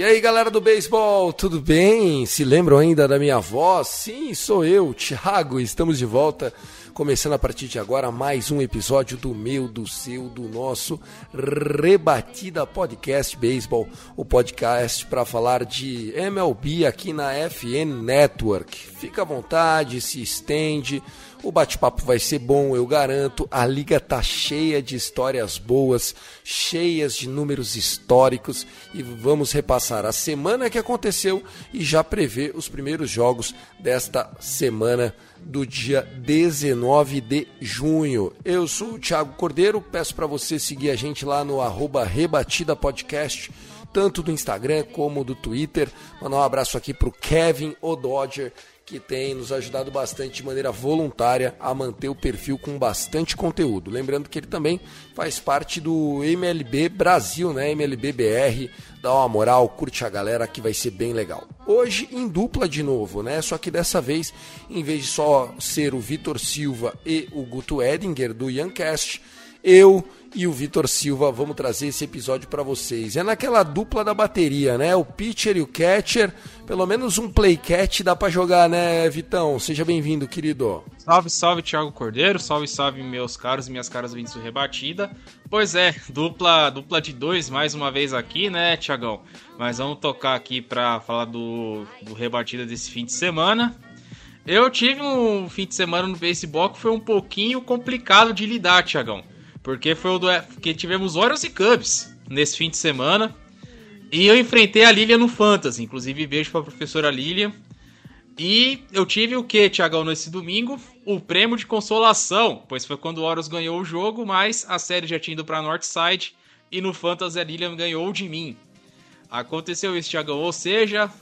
E aí, galera do beisebol, tudo bem? Se lembram ainda da minha voz? Sim, sou eu, Thiago. Estamos de volta, começando a partir de agora mais um episódio do meu, do seu, do nosso Rebatida Podcast Beisebol, o podcast para falar de MLB aqui na FN Network. Fica à vontade, se estende. O bate-papo vai ser bom, eu garanto. A liga tá cheia de histórias boas, cheias de números históricos e vamos repassar a semana que aconteceu e já prever os primeiros jogos desta semana do dia 19 de junho. Eu sou o Thiago Cordeiro, peço para você seguir a gente lá no arroba Rebatida Podcast, tanto do Instagram como do Twitter. Mandar um abraço aqui pro Kevin O'Dodger, que tem nos ajudado bastante de maneira voluntária a manter o perfil com bastante conteúdo. Lembrando que ele também faz parte do MLB Brasil, né? MLB BR. Dá uma moral, curte a galera que vai ser bem legal. Hoje em dupla de novo, né? Só que dessa vez, em vez de só ser o Vitor Silva e o Guto Edinger do Youngcast, eu e o Vitor Silva vamos trazer esse episódio para vocês. É naquela dupla da bateria, né? O pitcher e o catcher. Pelo menos um play catch dá para jogar, né, Vitão? Seja bem-vindo, querido. Salve, salve, Thiago Cordeiro. Salve, salve, meus caros e minhas caras vindos do Rebatida. Pois é, dupla, dupla de dois mais uma vez aqui, né, Thiagão? Mas vamos tocar aqui pra falar do, do Rebatida desse fim de semana. Eu tive um fim de semana no beisebol que foi um pouquinho complicado de lidar, Thiagão. Porque foi o do, que tivemos Orioles e Cubs nesse fim de semana. E eu enfrentei a Lilian no Fantasy. Inclusive, beijo pra professora Lilian. E eu tive o que, Tiagão, nesse domingo? O prêmio de consolação, pois foi quando o Horus ganhou o jogo, mas a série já tinha ido pra Northside e no Fantasy a Lilian ganhou de mim. Aconteceu isso, Tiagão, ou seja,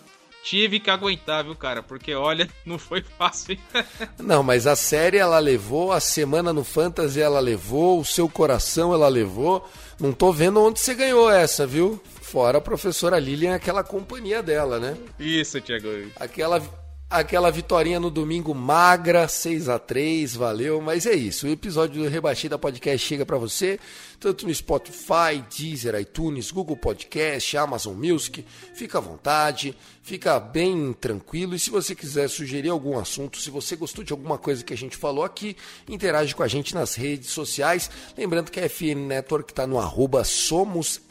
tive que aguentar, viu, cara? Porque olha, não foi fácil. Não, mas a série ela levou, a semana no Fantasy ela levou, o seu coração ela levou. Não tô vendo onde você ganhou essa, viu? Fora a professora Lilian, aquela companhia dela, né? Isso, Tiago. Aquela aquela vitória no domingo magra, 6 a 3 valeu, mas é isso. O episódio do Rebatida Podcast chega para você, tanto no Spotify, Deezer, iTunes, Google Podcast, Amazon Music. Fica à vontade, fica bem tranquilo. E se você quiser sugerir algum assunto, se você gostou de alguma coisa que a gente falou aqui, interage com a gente nas redes sociais. Lembrando que a FN Network está no arroba SomosFNN.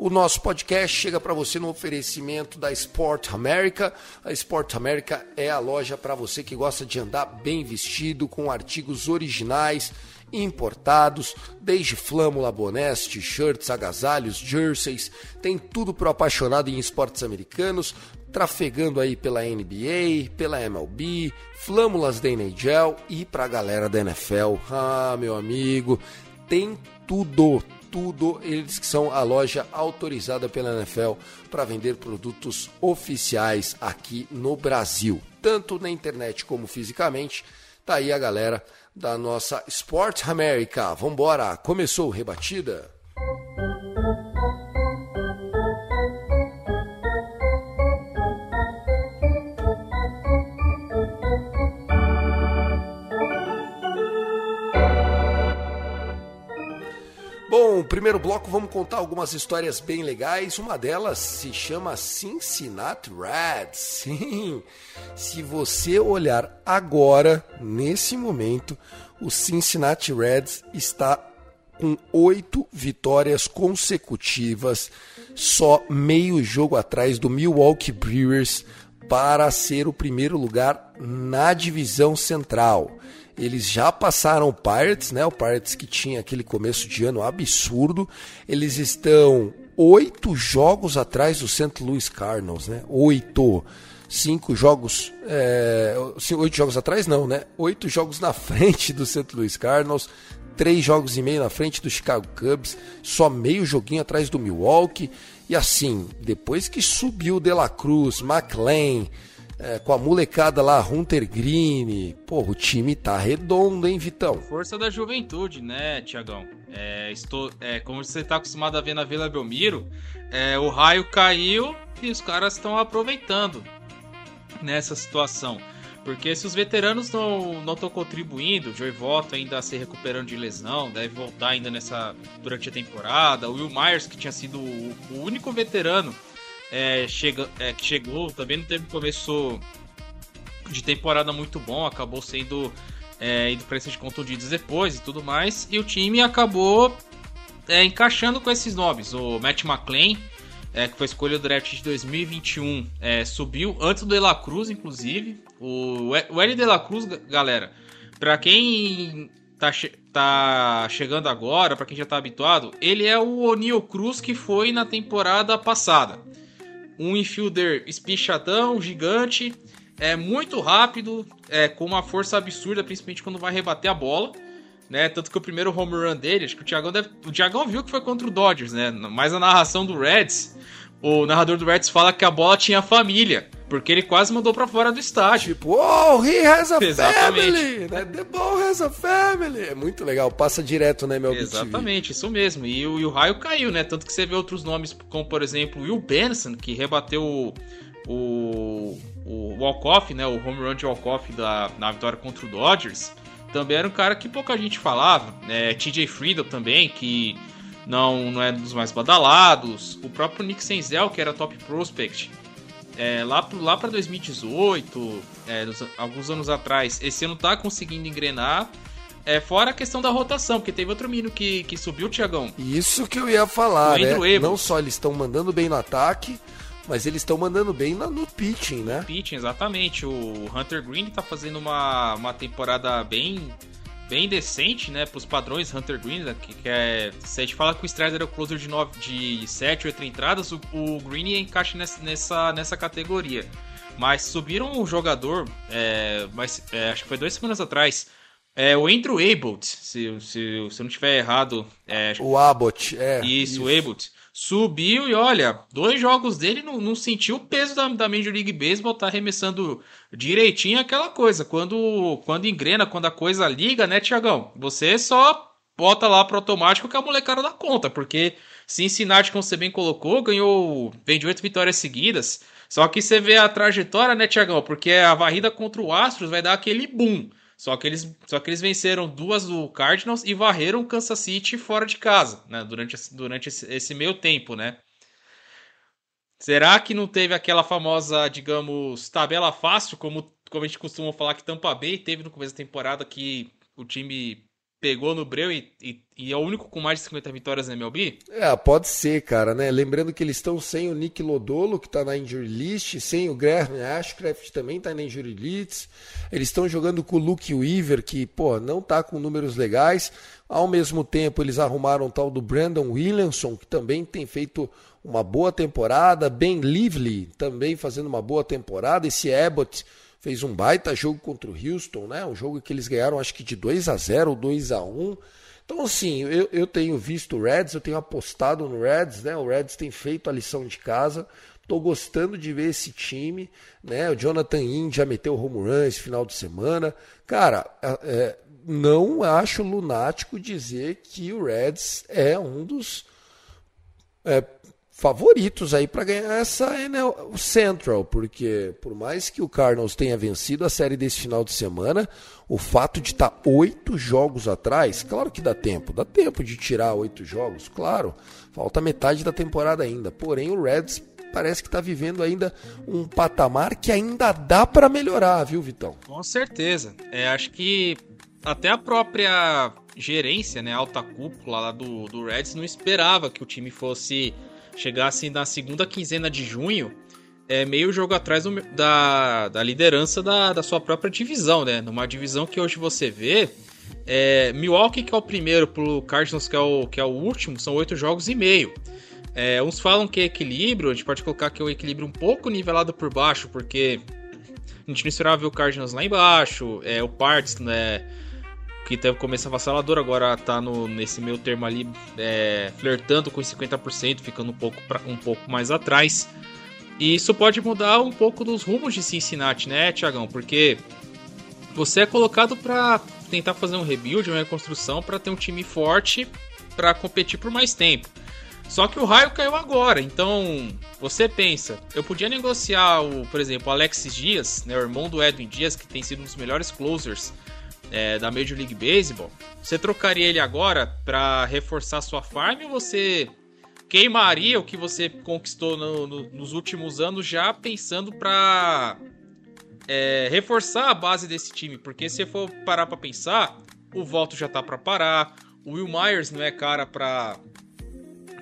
O nosso podcast chega para você no oferecimento da Sport America. A Sport America é a loja para você que gosta de andar bem vestido, com artigos originais, importados, desde flâmula, bonés, t-shirts, agasalhos, jerseys, tem tudo para o apaixonado em esportes americanos, trafegando aí pela NBA, pela MLB, flâmulas da NHL e para a galera da NFL. Ah, meu amigo, tem tudo, tudo. Eles que são a loja autorizada pela NFL para vender produtos oficiais aqui no Brasil, tanto na internet como fisicamente. Tá aí a galera da nossa Sport America. Vambora, começou rebatida. Primeiro bloco vamos contar algumas histórias bem legais. Uma delas se chama Cincinnati Reds. Sim, se você olhar agora, nesse momento, o Cincinnati Reds está com oito vitórias consecutivas, só meio jogo atrás do Milwaukee Brewers para ser o primeiro lugar na divisão central. Eles já passaram o Pirates, né? O Pirates que tinha aquele começo de ano absurdo. Eles estão oito jogos atrás do St. Louis Cardinals, né? Oito. Cinco jogos. É, oito jogos atrás, não, né? Oito jogos na frente do St. Louis Cardinals. três jogos e meio na frente do Chicago Cubs, só meio joguinho atrás do Milwaukee. E assim, depois que subiu De La Cruz, McLean, é, com a molecada lá, Hunter Green, pô, o time tá redondo, hein, Vitão? Força da juventude, né, Tiagão? É, estou, é, como você tá acostumado a ver na Vila Belmiro, é, o raio caiu e os caras estão aproveitando nessa situação. Porque se os veteranos não estão contribuindo, o Joey ainda se recuperando de lesão, deve voltar ainda nessa durante a temporada. O Will Myers, que tinha sido o, o único veterano é, chega, é, que chegou, também não teve começo de temporada muito bom, acabou sendo é, indo para esses contundidos depois e tudo mais. E o time acabou é, encaixando com esses nomes. O Matt McLean, é, que foi escolha do draft de 2021, é, subiu antes do De La Cruz, inclusive. O, o L De La Cruz, galera, para quem tá, che tá chegando agora, para quem já tá habituado, ele é o O'Neill Cruz que foi na temporada passada. Um infielder espichadão, gigante, é muito rápido, é com uma força absurda, principalmente quando vai rebater a bola. Né, tanto que o primeiro home run dele, acho que o Thiagão deve, o Thiagão viu que foi contra o Dodgers, né? Mas a narração do Reds, o narrador do Reds fala que a bola tinha família. Porque ele quase mandou para fora do estádio. Tipo, oh, he has a Exatamente. family! Né? The ball has a family! É muito legal, passa direto, né, meu Exatamente, isso mesmo. E o, e o raio caiu, né? Tanto que você vê outros nomes, como por exemplo, Will Benson, que rebateu o, o, o walk-off, né? O home run de walk-off na vitória contra o Dodgers. Também era um cara que pouca gente falava. Né? TJ Friedel também, que não, não é dos mais badalados. O próprio Nick Senzel, que era top prospect. É, lá lá para 2018, é, alguns anos atrás, esse ano tá conseguindo engrenar. É, fora a questão da rotação, porque teve outro menino que, que subiu, Tiagão. Isso que eu ia falar, né? Não só eles estão mandando bem no ataque, mas eles estão mandando bem no pitching, né? No pitching, exatamente. O Hunter Green tá fazendo uma, uma temporada bem bem decente, né, pros padrões Hunter Green, né, que, que é... Se a gente fala que o Strider era o closer de, 9, de 7, 8 entradas, o, o Green encaixa nessa, nessa, nessa categoria. Mas subiram um jogador, é, mas, é, acho que foi duas semanas atrás, é, o Andrew Abbott, se, se, se eu não estiver errado. É, o Abbott, é. Isso, isso. o Abbott subiu e olha, dois jogos dele não, não sentiu o peso da, da Major League Baseball, tá arremessando direitinho aquela coisa. Quando, quando engrena, quando a coisa liga, né, Tiagão? Você só bota lá pro automático que a molecada dá conta, porque Cincinnati, como você bem colocou, ganhou, vem de oito vitórias seguidas. Só que você vê a trajetória, né, Tiagão? Porque a varrida contra o Astros vai dar aquele boom. Só que eles, só que eles venceram duas do Cardinals e varreram Kansas City fora de casa, né? Durante, durante esse, esse meio tempo, né? Será que não teve aquela famosa, digamos, tabela fácil, como, como a gente costuma falar que Tampa Bay teve no começo da temporada, que o time pegou no breu e, e, e, é o único com mais de 50 vitórias na MLB? É, pode ser, cara, né? Lembrando que eles estão sem o Nick Lodolo, que tá na injury list, sem o Graham Ashcraft também tá na injury list. Eles estão jogando com o Luke Weaver, que, pô, não tá com números legais. Ao mesmo tempo, eles arrumaram o tal do Brandon Williamson, que também tem feito uma boa temporada. Ben Lively também fazendo uma boa temporada. Esse Abbott fez um baita jogo contra o Houston, né? Um jogo que eles ganharam acho que de 2 a 0 ou 2 a 1 Então, assim, eu, eu tenho visto o Reds, eu tenho apostado no Reds, né? O Reds tem feito a lição de casa. Estou gostando de ver esse time, né? O Jonathan Inn já meteu o home run esse final de semana. Cara, é não acho lunático dizer que o Reds é um dos é, favoritos aí para ganhar essa NL Central, porque por mais que o Cardinals tenha vencido a série desse final de semana, o fato de estar tá oito jogos atrás, claro que dá tempo, dá tempo de tirar oito jogos, claro, falta metade da temporada ainda. Porém, o Reds parece que está vivendo ainda um patamar que ainda dá para melhorar, viu, Vitão? Com certeza. É, acho que até a própria gerência, né, alta cúpula lá do, do Reds não esperava que o time fosse chegasse na segunda quinzena de junho, é meio jogo atrás do, da, da liderança da, da sua própria divisão, né? Numa divisão que hoje você vê, é, Milwaukee que é o primeiro, pro Cardinals que é o, que é o último, são oito jogos e meio. É, uns falam que é equilíbrio, a gente pode colocar que é o equilíbrio um pouco nivelado por baixo, porque a gente não esperava ver o Cardinals lá embaixo, é, o Parts, né? Que teve começo avassalador, agora tá no, nesse meio termo ali, é, flertando com os 50%, ficando um pouco, pra, um pouco mais atrás. E isso pode mudar um pouco dos rumos de Cincinnati, né, Tiagão? Porque você é colocado para tentar fazer um rebuild, uma reconstrução, para ter um time forte para competir por mais tempo. Só que o raio caiu agora, então você pensa, eu podia negociar o, por exemplo, Alexis Dias, né, o irmão do Edwin Dias, que tem sido um dos melhores closers é, da Major League Baseball. Você trocaria ele agora para reforçar sua farm ou você queimaria o que você conquistou no, no, nos últimos anos já pensando para é, reforçar a base desse time? Porque se for parar para pensar, o voto já tá para parar, o Will Myers não é cara para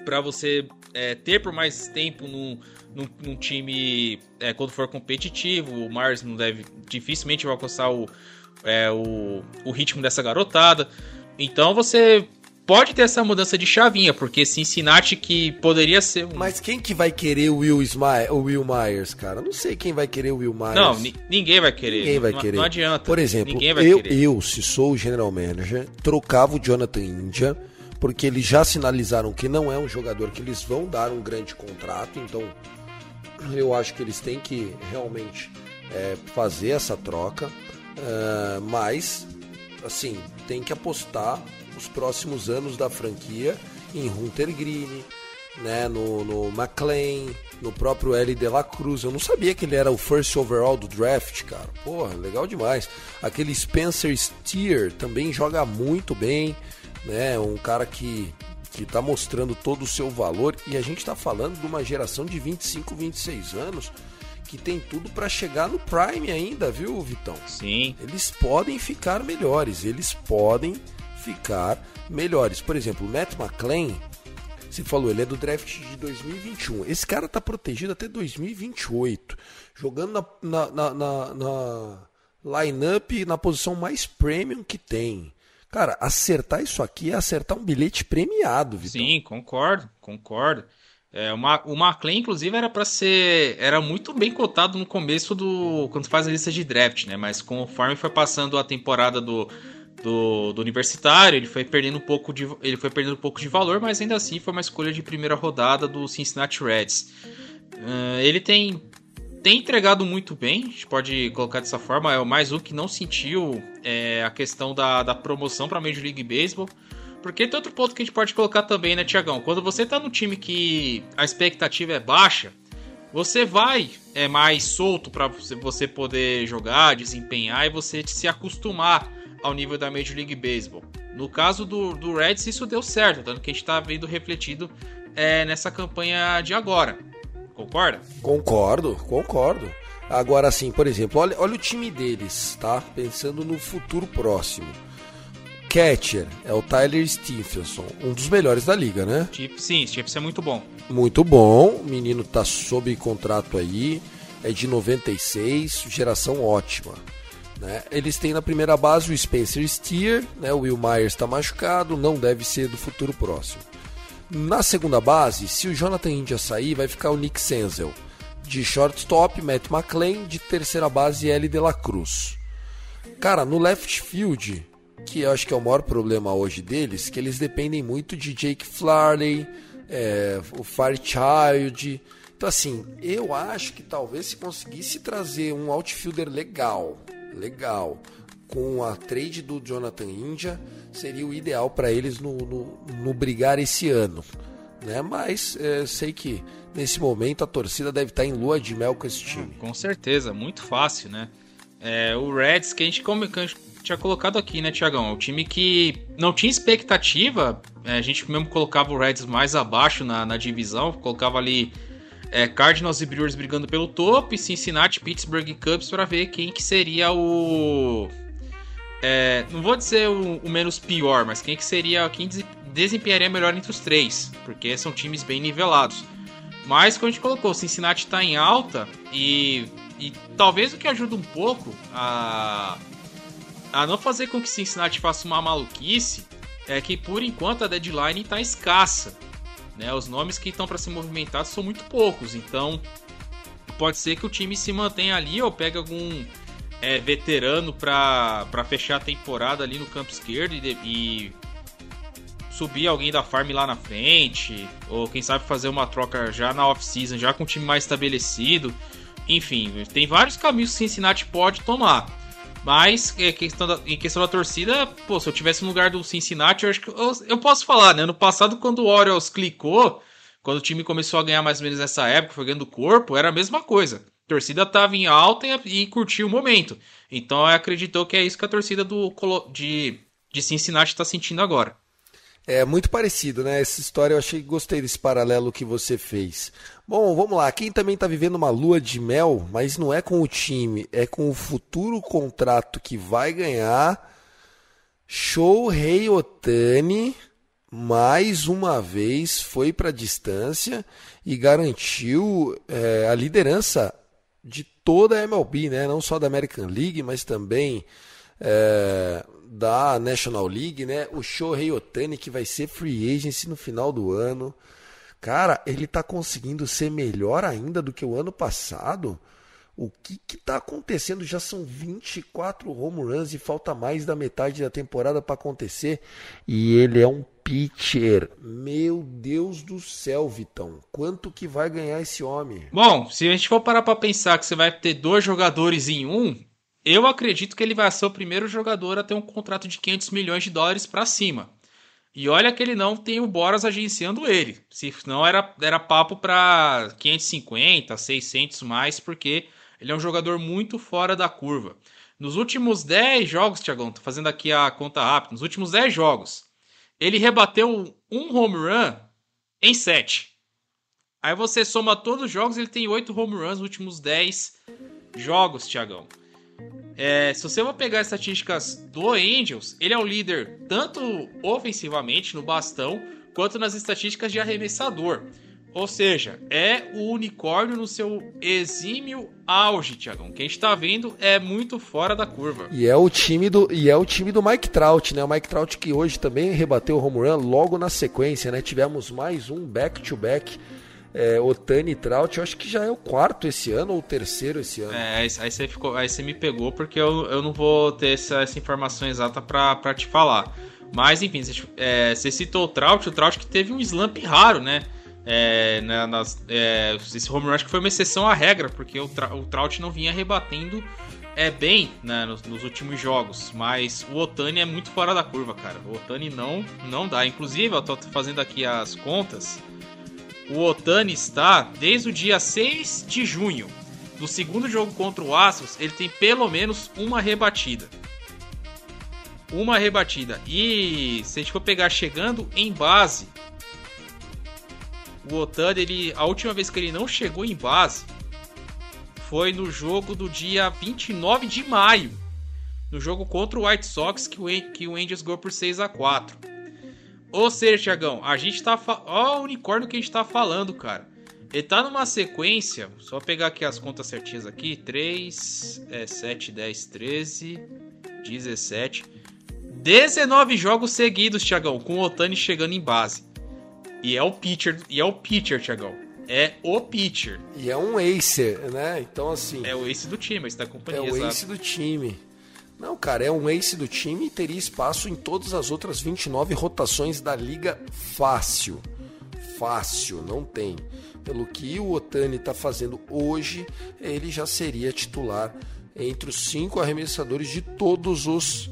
para você é, ter por mais tempo num, num, num time é, quando for competitivo. O Mars não deve dificilmente vai alcançar o, é, o, o ritmo dessa garotada. Então você pode ter essa mudança de chavinha, porque Cincinnati que poderia ser um... Mas quem que vai querer o Will, Smile, o Will Myers, cara? Não sei quem vai querer o Will Myers. Não, ninguém vai querer. Ninguém vai não, querer. Não adianta. Por exemplo, eu, eu, se sou o general manager, trocava o Jonathan India porque eles já sinalizaram que não é um jogador que eles vão dar um grande contrato, então eu acho que eles têm que realmente é, fazer essa troca, uh, mas assim tem que apostar os próximos anos da franquia em Hunter Green, né, no, no McLean, no próprio L. De La Cruz. Eu não sabia que ele era o first overall do draft, cara. Porra, legal demais. Aquele Spencer Steer também joga muito bem né? Um cara que que está mostrando todo o seu valor e a gente está falando de uma geração de 25, 26 anos que tem tudo para chegar no prime ainda, viu, Vitão? Sim. Eles podem ficar melhores, eles podem ficar melhores. Por exemplo, o Matt McClain, você falou, ele é do draft de 2021. Esse cara tá protegido até 2028, jogando na, na, na, na, na line-up na posição mais premium que tem. Cara, acertar isso aqui é acertar um bilhete premiado, Vitor. Sim, concordo, concordo. É, uma, o McLean, inclusive, era para ser. Era muito bem cotado no começo do. Quando faz a lista de draft, né? Mas conforme foi passando a temporada do, do, do, universitário, ele foi perdendo um pouco de. Ele foi perdendo um pouco de valor, mas ainda assim foi uma escolha de primeira rodada do Cincinnati Reds. Uh, ele tem tem entregado muito bem, a gente pode colocar dessa forma. É o mais um que não sentiu é, a questão da, da promoção para Major League Baseball. Porque tem outro ponto que a gente pode colocar também, né, Tiagão? Quando você tá no time que a expectativa é baixa, você vai é mais solto para você poder jogar, desempenhar e você se acostumar ao nível da Major League Baseball. No caso do, do Reds, isso deu certo, tanto que a gente está vendo refletido é, nessa campanha de agora. Concorda? Concordo, concordo. Agora sim, por exemplo, olha, olha o time deles, tá? Pensando no futuro próximo. Catcher é o Tyler Stephenson, um dos melhores da liga, né? Sim, Stephenson é muito bom. Muito bom, o menino tá sob contrato aí, é de 96, geração ótima. Né? Eles têm na primeira base o Spencer Steer, né? o Will Myers está machucado, não deve ser do futuro próximo. Na segunda base, se o Jonathan India sair, vai ficar o Nick Senzel. De shortstop, Matt McLean. De terceira base, L. De La Cruz. Cara, no left field, que eu acho que é o maior problema hoje deles, que eles dependem muito de Jake Flarley, é, o Firechild. Então, assim, eu acho que talvez se conseguisse trazer um outfielder legal, legal, com a trade do Jonathan India, seria o ideal para eles no, no, no, brigar esse ano. Né? Mas é, sei que nesse momento a torcida deve estar em lua de mel com esse time. Com certeza, muito fácil, né? É, o Reds, que a gente, como, que a gente tinha colocado aqui, né, Tiagão? Um time que não tinha expectativa. É, a gente mesmo colocava o Reds mais abaixo na, na divisão, colocava ali é, Cardinals e Brewers brigando pelo topo e Cincinnati, Pittsburgh e Cubs para ver quem que seria o é, não vou dizer o, o, menos pior, mas quem que seria quem desempenharia melhor entre os três, porque são times bem nivelados. Mas como a gente colocou, o Cincinnati está em alta e, e talvez o que ajuda um pouco a, a não fazer com que Cincinnati faça uma maluquice é que por enquanto a deadline está escassa. Né? Os nomes que estão para ser movimentados são muito poucos, então pode ser que o time se mantenha ali ou pegue algum é, veterano para fechar a temporada ali no campo esquerdo e, e subir alguém da farm lá na frente, ou quem sabe fazer uma troca já na off-season, já com um time mais estabelecido. Enfim, tem vários caminhos que Cincinnati pode tomar. Mas é, questão da, em questão da torcida, pô, se eu tivesse no lugar do Cincinnati, eu acho que eu, eu posso falar, né? No passado, quando o Orioles clicou, quando o time começou a ganhar mais ou menos nessa época, foi ganhando corpo, era a mesma coisa. A torcida estava em alta e, e curtiu o momento. Então acreditou que é isso que a torcida do, de, de Cincinnati está sentindo agora. É muito parecido, né? Essa história eu achei gostei desse paralelo que você fez. Bom, vamos lá. Quem também está vivendo uma lua de mel, mas não é com o time, é com o futuro contrato que vai ganhar. Shohei Otani, mais uma vez, foi para a distância e garantiu é, a liderança de toda a MLB, né? Não só da American League, mas também é, da National League, né? O Shohei Otani, que vai ser free agency no final do ano. Cara, ele tá conseguindo ser melhor ainda do que o ano passado. O que que tá acontecendo? Já são 24 home runs e falta mais da metade da temporada para acontecer. E ele é um pitcher. Meu Deus do céu, Vitão. Quanto que vai ganhar esse homem? Bom, se a gente for parar para pensar que você vai ter dois jogadores em um, eu acredito que ele vai ser o primeiro jogador a ter um contrato de 500 milhões de dólares para cima. E olha que ele não tem o Boras agenciando ele. Se não era, era papo para 550, 600 mais, porque ele é um jogador muito fora da curva. Nos últimos 10 jogos, Tiagão, tô fazendo aqui a conta rápida. Nos últimos 10 jogos, ele rebateu um home run em 7. Aí você soma todos os jogos, ele tem 8 home runs nos últimos 10 jogos, Tiagão. É, se você for pegar as estatísticas do Angels, ele é o líder tanto ofensivamente no bastão quanto nas estatísticas de arremessador. Ou seja, é o unicórnio no seu exímio auge, Tiagão. Quem está vendo é muito fora da curva. E é o time do e é o time do Mike Trout, né? O Mike Trout que hoje também rebateu o home run logo na sequência, né? Tivemos mais um back to back é, Otani Trout, eu acho que já é o quarto esse ano ou o terceiro esse ano. É, aí você, ficou, aí você me pegou porque eu, eu não vou ter essa, essa informação exata para te falar. Mas enfim, você, é, você citou o Trout, o Trout que teve um slump raro, né? É, nas, é, esse home run acho que foi uma exceção à regra, porque o, o Trout não vinha rebatendo é bem né, nos, nos, últimos jogos, mas o Otani é muito fora da curva, cara. O Otani não, não dá. Inclusive, eu tô fazendo aqui as contas o Otani está desde o dia 6 de junho. No segundo jogo contra o Astros, ele tem pelo menos uma rebatida. Uma rebatida. E se a gente for pegar chegando em base, o Otani, ele, a última vez que ele não chegou em base foi no jogo do dia 29 de maio. No jogo contra o White Sox, que o, que o Angels ganhou por 6 a 4 ou seja, Tiagão, a gente tá. Fa... Ó, o unicórnio que a gente tá falando, cara. Ele tá numa sequência. Só pegar aqui as contas certinhas aqui: 3, é, 7, 10, 13, 17. 19 jogos seguidos, Tiagão, com o Otani chegando em base. E é o pitcher, e é o pitcher, Tiagão. É o pitcher. E é um acer, né? Então assim. É o ace do time, está companhia. É o exato. ace do time. Não, cara, é um ace do time e teria espaço em todas as outras 29 rotações da liga fácil. Fácil, não tem. Pelo que o Otani está fazendo hoje, ele já seria titular entre os cinco arremessadores de todos os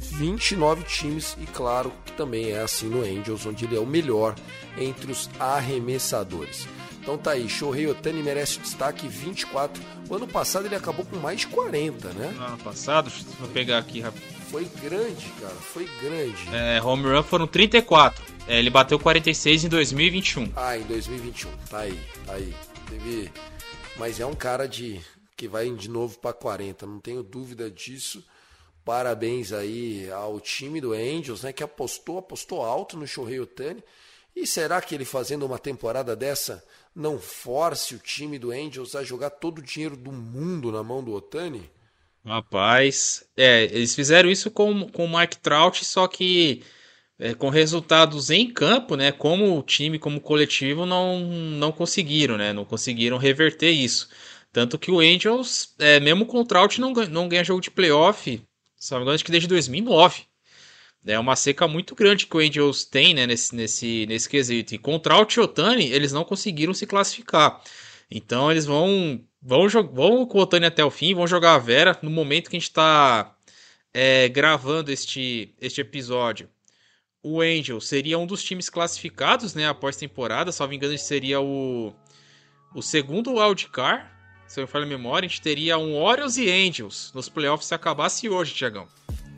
29 times e claro que também é assim no Angels, onde ele é o melhor entre os arremessadores. Então tá aí, Shohei Otani merece destaque 24. O ano passado ele acabou com mais de 40, né? No ano passado, vou pegar aqui Foi grande, cara, foi grande. É, home run foram 34. É, ele bateu 46 em 2021. Ah, em 2021. Tá aí, tá aí. Teve... Mas é um cara de que vai de novo para 40, não tenho dúvida disso. Parabéns aí ao time do Angels, né, que apostou, apostou alto no Shohei Otani. E será que ele fazendo uma temporada dessa não force o time do Angels a jogar todo o dinheiro do mundo na mão do Otani? Rapaz, é, eles fizeram isso com, com o Mike Trout, só que é, com resultados em campo, né? Como time, como coletivo, não, não conseguiram, né? Não conseguiram reverter isso. Tanto que o Angels, é, mesmo com o Trout, não, não ganha jogo de playoff, se me engano, acho que desde 2009. É uma seca muito grande que o Angels tem né, nesse, nesse, nesse quesito. E com o Trout e o Otani, eles não conseguiram se classificar. Então eles vão, vão, vão com o Otani até o fim, vão jogar a Vera. No momento que a gente está gravando este, este episódio, o Angel seria um dos times classificados né, após temporada. Salvo engano, ele seria o, o segundo wildcard. Se eu me falha a memória, a gente teria um Orioles e Angels nos playoffs se acabasse hoje, Tiagão.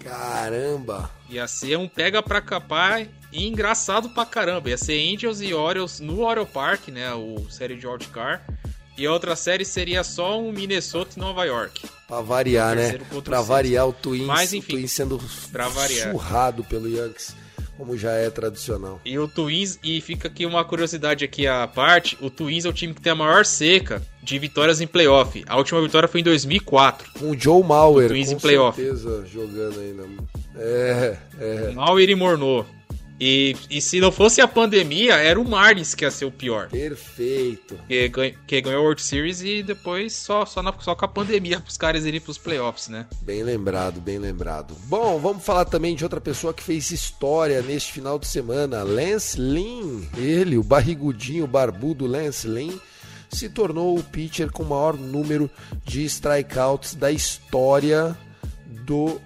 Caramba! Ia ser um pega pra capar e engraçado pra caramba. Ia ser Angels e Orioles no Oriole Park, né? O série de wildcard. E a outra série seria só um Minnesota e Nova York. Pra variar, né? O Pra variar o Twins, Mas, o enfim, Twins sendo pra variar. surrado pelo Yankees, como já é tradicional. E o Twins, e fica aqui uma curiosidade aqui à parte, o Twins é o time que tem a maior seca de vitórias em playoff. A última vitória foi em 2004. Com o Joe Mauer, Twins com em playoff. certeza, jogando ainda. É, é. Mauer e Morneau. E, e se não fosse a pandemia, era o Marlins que ia ser o pior. Perfeito. Que, ganha- que ganhou a World Series e depois só, só, na- só com a pandemia pros caras irem pros playoffs, né? Bem lembrado, bem lembrado. Bom, vamos falar também de outra pessoa que fez história neste final de semana, Lance Lynn. Ele, o barrigudinho, o barbudo Lance Lynn, se tornou o pitcher com o maior número de strikeouts da história do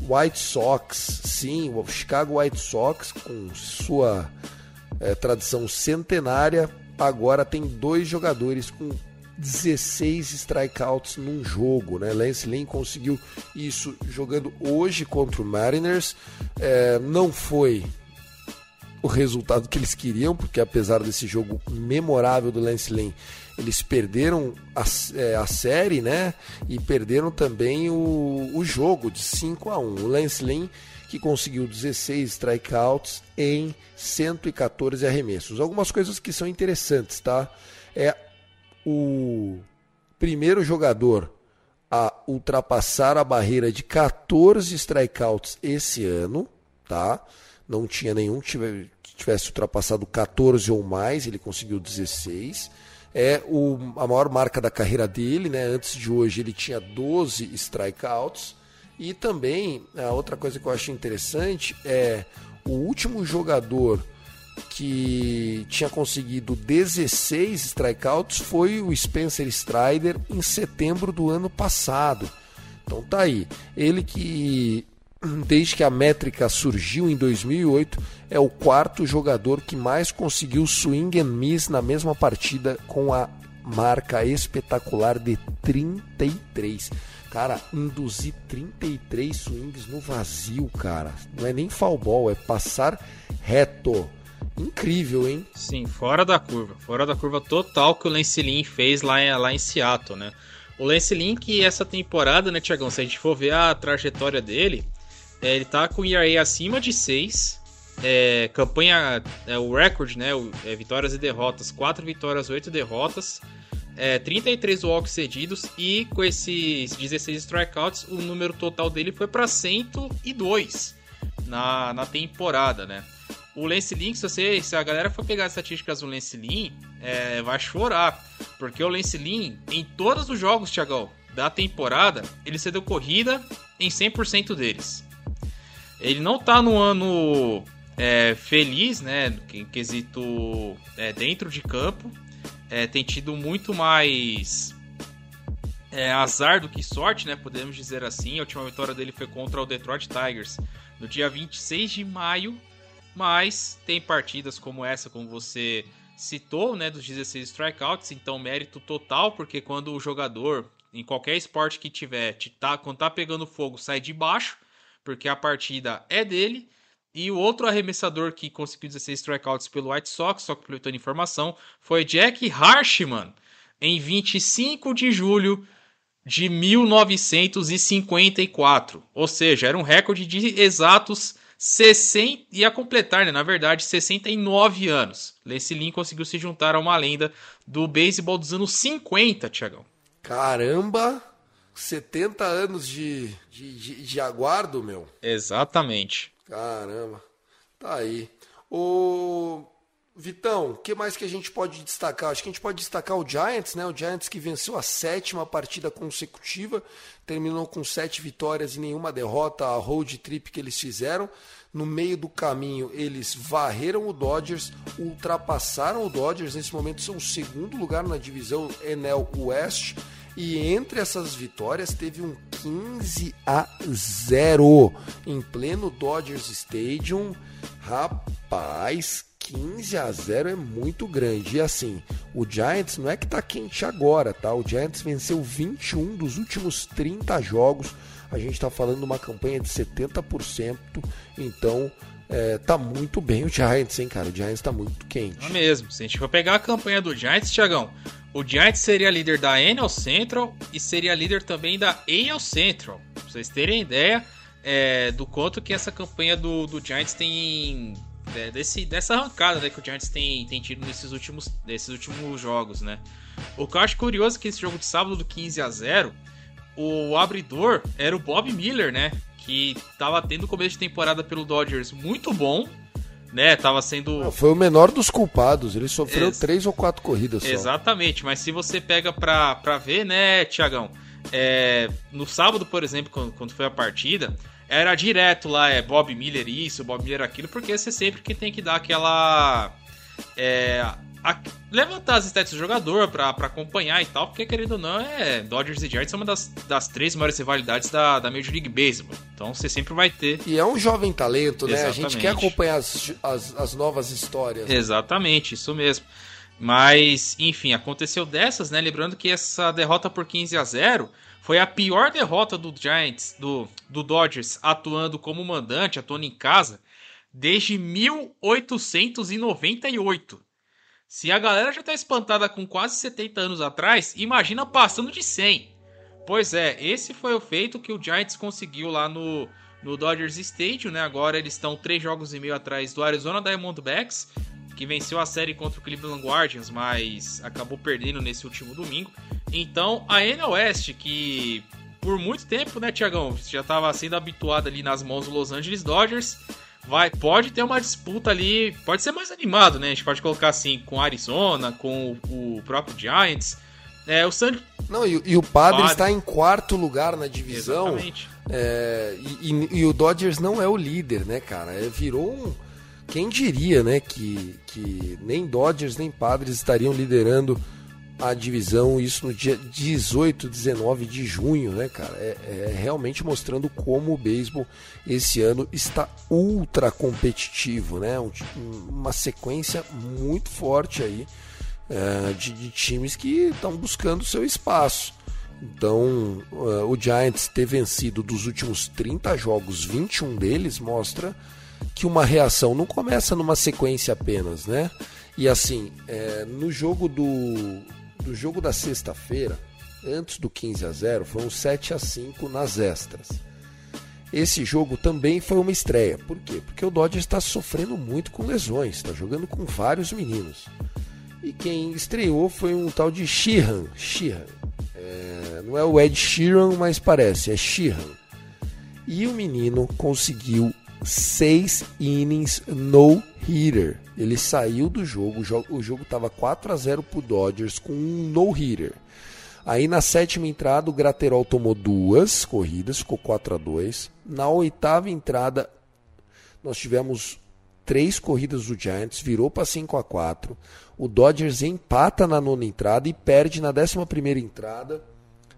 White Sox. Sim, o Chicago White Sox, com sua eh, tradição centenária, agora tem dois jogadores com 16 strikeouts num jogo, né? Lance Lynn conseguiu isso jogando hoje contra o Mariners. É, não foi o resultado que eles queriam, porque apesar desse jogo memorável do Lance Lynn, eles perderam a, é, a série, né? E perderam também o, o jogo de 5 a 1 O Lance Lynn que conseguiu 16 strikeouts em 114 arremessos. Algumas coisas que são interessantes, tá? É o primeiro jogador a ultrapassar a barreira de 14 strikeouts esse ano, tá? Não tinha nenhum que tive- que tivesse ultrapassado 14 ou mais, ele conseguiu 16. É o, a maior marca da carreira dele, né? Antes de hoje ele tinha 12 strikeouts. E também, a outra coisa que eu acho interessante é o último jogador que tinha conseguido 16 strikeouts foi o Spencer Strider em setembro do ano passado. Então tá aí. Ele que desde que a métrica surgiu em 2008 é o quarto jogador que mais conseguiu swing and miss na mesma partida com a marca espetacular de 33. Cara, induzir 33 swings no vazio, cara. Não é nem foul ball, é passar reto. Incrível, hein? Sim, fora da curva. Fora da curva total que o Lance Lynn fez lá em, lá em Seattle, né? O Lance Lynn que essa temporada, né, Tiagão, se a gente for ver a trajetória dele, é, ele tá com ERA acima de 6. É, campanha, é, o recorde, né? é, vitórias e derrotas, 4 vitórias, 8 derrotas. É, 33 walks cedidos e com esses 16 strikeouts, o número total dele foi para 102 na, na temporada, né? O Lance Lynn, se, você, se a galera for pegar as estatísticas do Lance Lynn, é, vai chorar. Porque o Lance Lynn, em todos os jogos, Thiagão, da temporada, ele cedeu corrida em 100% deles. Ele não tá no ano é, feliz, né? Em quesito é, dentro de campo. É, tem tido muito mais é, azar do que sorte, né? Podemos dizer assim. A última vitória dele foi contra o Detroit Tigers no dia 26 de maio. Mas tem partidas como essa, como você citou, né? Dos 16 strikeouts. Então, mérito total, porque quando o jogador, em qualquer esporte que tiver, tá, quando tá pegando fogo, sai de baixo, porque a partida é dele. E o outro arremessador que conseguiu 16 strikeouts pelo White Sox, só completando informação, foi Jack Harshman, em 25 de julho de 1954. Ou seja, era um recorde de exatos 60, ia completar, né, na verdade, 69 anos. Lance Lynn conseguiu se juntar a uma lenda do beisebol dos anos 50, Tiagão. Caramba! 70 anos de, de, de, de aguardo, meu. Exatamente. Caramba. Tá aí. O Vitão, o que mais que a gente pode destacar? Acho que a gente pode destacar o Giants, né? O Giants que venceu a sétima partida consecutiva, terminou com sete vitórias e nenhuma derrota, a road trip que eles fizeram. No meio do caminho, eles varreram o Dodgers, ultrapassaram o Dodgers. Nesse momento, são o segundo lugar na divisão Enel West. E entre essas vitórias, teve um 15 a 0 em pleno Dodgers Stadium. Rapaz, 15 a 0 é muito grande. E assim, o Giants não é que tá quente agora, tá? O Giants venceu 21 dos últimos 30 jogos. A gente está falando de uma campanha de 70%. Então, é, tá muito bem o Giants, hein, cara? O Giants tá muito quente. É mesmo. Se a gente for pegar a campanha do Giants, Thiagão, o Giants seria líder da NL Central e seria líder também da AL Central. Pra vocês terem ideia é, do quanto que essa campanha do, do Giants tem é, desse, dessa arrancada né, que o Giants tem, tem tido nesses últimos, nesses últimos jogos, né? O que eu acho curioso é que esse jogo de sábado do 15 a 0 o abridor era o Bob Miller, né? Que tava tendo começo de temporada pelo Dodgers muito bom, né? Tava sendo. Foi o menor dos culpados, ele sofreu Ex três ou quatro corridas só. Exatamente, mas se você pega pra, pra ver, né, Tiagão? É, no sábado, por exemplo, quando, quando foi a partida, era direto lá, é Bob Miller isso, Bob Miller aquilo, porque você sempre que tem que dar aquela. É, a, levantar as stats do jogador pra, pra acompanhar e tal, porque querendo ou não, é Dodgers e Giants são uma das, das três maiores rivalidades da, da Major League Baseball. Então você sempre vai ter. E é um jovem talento, né? Exatamente. A gente quer acompanhar as, as, as novas histórias. Né? Exatamente, isso mesmo. Mas, enfim, aconteceu dessas, né? Lembrando que essa derrota por 15 a 0 foi a pior derrota do Giants, do, do Dodgers, atuando como mandante, atuando em casa, desde 1898. Se a galera já tá espantada com quase 70 anos atrás, imagina passando de 100. Pois é, esse foi o feito que o Giants conseguiu lá no, no Dodgers Stadium, né? Agora eles estão três jogos e meio atrás do Arizona Diamondbacks que venceu a série contra o Cleveland Guardians, mas acabou perdendo nesse último domingo. Então, a NL West, que por muito tempo, né, Tiagão, já estava sendo habituado ali nas mãos do Los Angeles Dodgers, vai pode ter uma disputa ali, pode ser mais animado, né? A gente pode colocar assim com Arizona, com o, próprio Giants. É, o San... Não, e, e o Padre, Padre, está em quarto lugar na divisão. Exatamente. É, e, e, e, o Dodgers não é o líder, né, cara? É, virou um quem diria, né, que, que nem Dodgers nem Padres estariam liderando a divisão, isso no dia 18, 19 de junho, né, cara? É, é realmente mostrando como o beisebol esse ano está ultra competitivo, né? Um, uma sequência muito forte aí é, de, de, times que estão buscando seu espaço. Então, uh, o Giants ter vencido dos últimos 30 jogos, 21 deles, mostra que uma reação não começa numa sequência apenas, né? E assim, é, no jogo do, do jogo da sexta-feira, antes do 15 a 0, foi um 7 a 5 nas extras. Esse jogo também foi uma estreia. Por quê? Porque o Dodgers está sofrendo muito com lesões, está jogando com vários meninos. E quem estreou foi um tal de Sheehan. Sheehan. É, não é o Ed Sheeran, mas parece, é Sheehan. E o menino conseguiu seis innings no hitter. Ele saiu do jogo, o jogo estava 4 a 0 para o Dodgers com um no hitter. Aí na sétima entrada o Graterol tomou duas corridas, ficou 4 a 2. Na oitava entrada nós tivemos três corridas do Giants, virou para 5 a 4. O Dodgers empata na nona entrada e perde na décima primeira entrada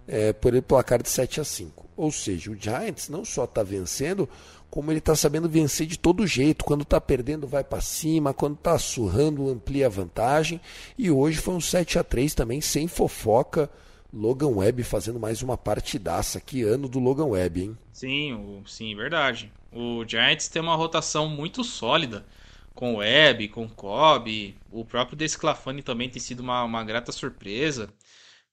é, por ele placar de 7 a 5. Ou seja, o Giants não só está vencendo, como ele está sabendo vencer de todo jeito. Quando está perdendo, vai para cima. Quando está surrando, amplia a vantagem. E hoje foi um 7 a 3 também, sem fofoca. Logan Webb fazendo mais uma partidaça. Que ano do Logan Webb, hein? Sim, o, sim, verdade. O Giants tem uma rotação muito sólida. Com o Webb, com o Cobb. O próprio Desclafani também tem sido uma, uma grata surpresa.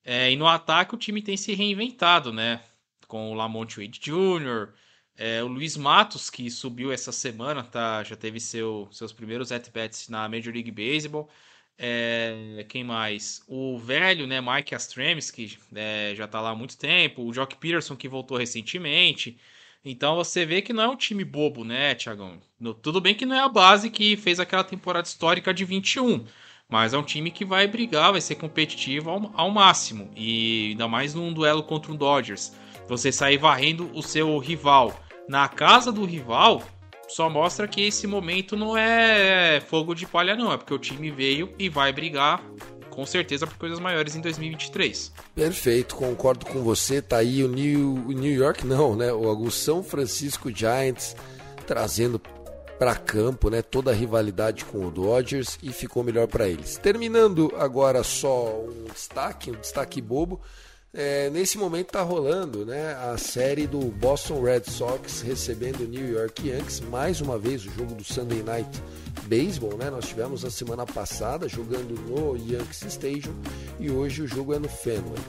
É, e no ataque o time tem se reinventado, né? Com o Lamont Wade Jr., é, o Luiz Matos, que subiu essa semana, tá, já teve seu, seus primeiros at-bats na Major League Baseball. É, quem mais? O velho, né, Mike Astremski, é, já está lá há muito tempo. O Jock Peterson, que voltou recentemente. Então você vê que não é um time bobo, né, Tiagão? Tudo bem que não é a base que fez aquela temporada histórica de 21, mas é um time que vai brigar, vai ser competitivo ao, ao máximo. E ainda mais num duelo contra o Dodgers. Você sair varrendo o seu rival na casa do rival, só mostra que esse momento não é fogo de palha, não. É porque o time veio e vai brigar com certeza por coisas maiores em 2023. Perfeito, concordo com você. Tá aí o New, o New York, não, né? O São Francisco Giants trazendo para campo, né? Toda a rivalidade com o Dodgers e ficou melhor para eles. Terminando agora só um destaque, um destaque bobo. É, nesse momento está rolando né, a série do Boston Red Sox recebendo o New York Yankees, mais uma vez o jogo do Sunday Night Baseball, né? Nós tivemos na semana passada jogando no Yankees Stadium e hoje o jogo é no Fenway.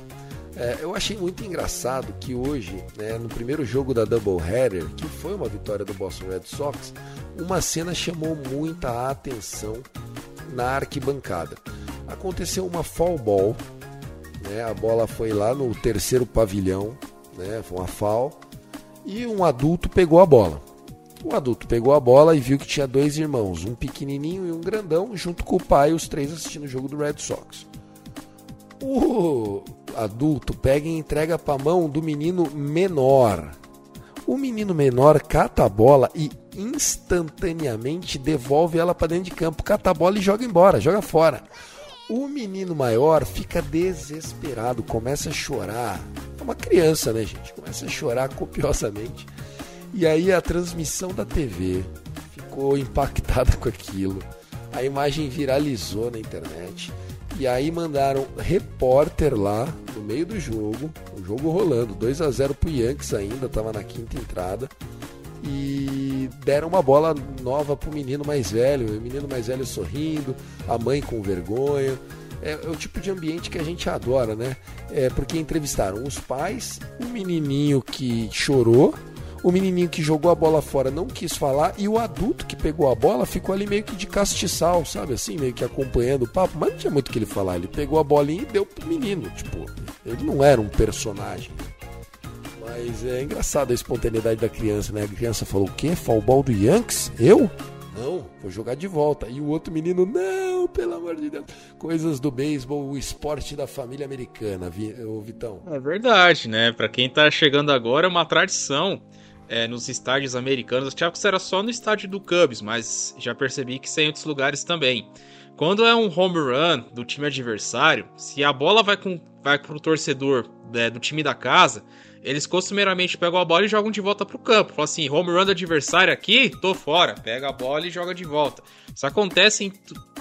É, eu achei muito engraçado que hoje, né, no primeiro jogo da Doubleheader, que foi uma vitória do Boston Red Sox, uma cena chamou muita atenção na arquibancada. Aconteceu uma fall ball né? A bola foi lá no terceiro pavilhão, né? Foi uma foul. E um adulto pegou a bola. O adulto pegou a bola e viu que tinha dois irmãos, um pequenininho e um grandão, junto com o pai, os três assistindo o jogo do Red Sox. O adulto pega e entrega para a mão do menino menor. O menino menor cata a bola e instantaneamente devolve ela para dentro de campo, cata a bola e joga embora, joga fora. O menino maior fica desesperado, começa a chorar. É uma criança, né, gente? Começa a chorar copiosamente. E aí a transmissão da TV ficou impactada com aquilo. A imagem viralizou na internet. E aí mandaram repórter lá no meio do jogo, o jogo rolando, 2 a 0 pro Yankees ainda, estava na quinta entrada. E deram uma bola nova pro menino mais velho, o menino mais velho sorrindo, a mãe com vergonha. É, é, o tipo de ambiente que a gente adora, né? É porque entrevistaram os pais, o menininho que chorou, o menininho que jogou a bola fora não quis falar e o adulto que pegou a bola ficou ali meio que de castiçal, sabe assim, meio que acompanhando o papo, mas não tinha muito o que ele falar. Ele pegou a bolinha e deu pro menino, tipo, ele não era um personagem. Mas é engraçado a espontaneidade da criança, né? A criança falou: o quê? Falball do Yankees? Eu? Não, vou jogar de volta. E o outro menino, não, pelo amor de Deus. Coisas do beisebol, o esporte da família americana, Vitão. É verdade, né? Para quem tá chegando agora, é uma tradição é, nos estádios americanos. Eu achava que isso era só no estádio do Cubs, mas já percebi que isso é em outros lugares também. Quando é um home run do time adversário, se a bola vai, com, vai pro torcedor é, do time da casa, eles costumeiramente pegam a bola e jogam de volta pro campo. Falam assim, home run do adversário aqui, tô fora. Pega a bola e joga de volta. Isso acontece em...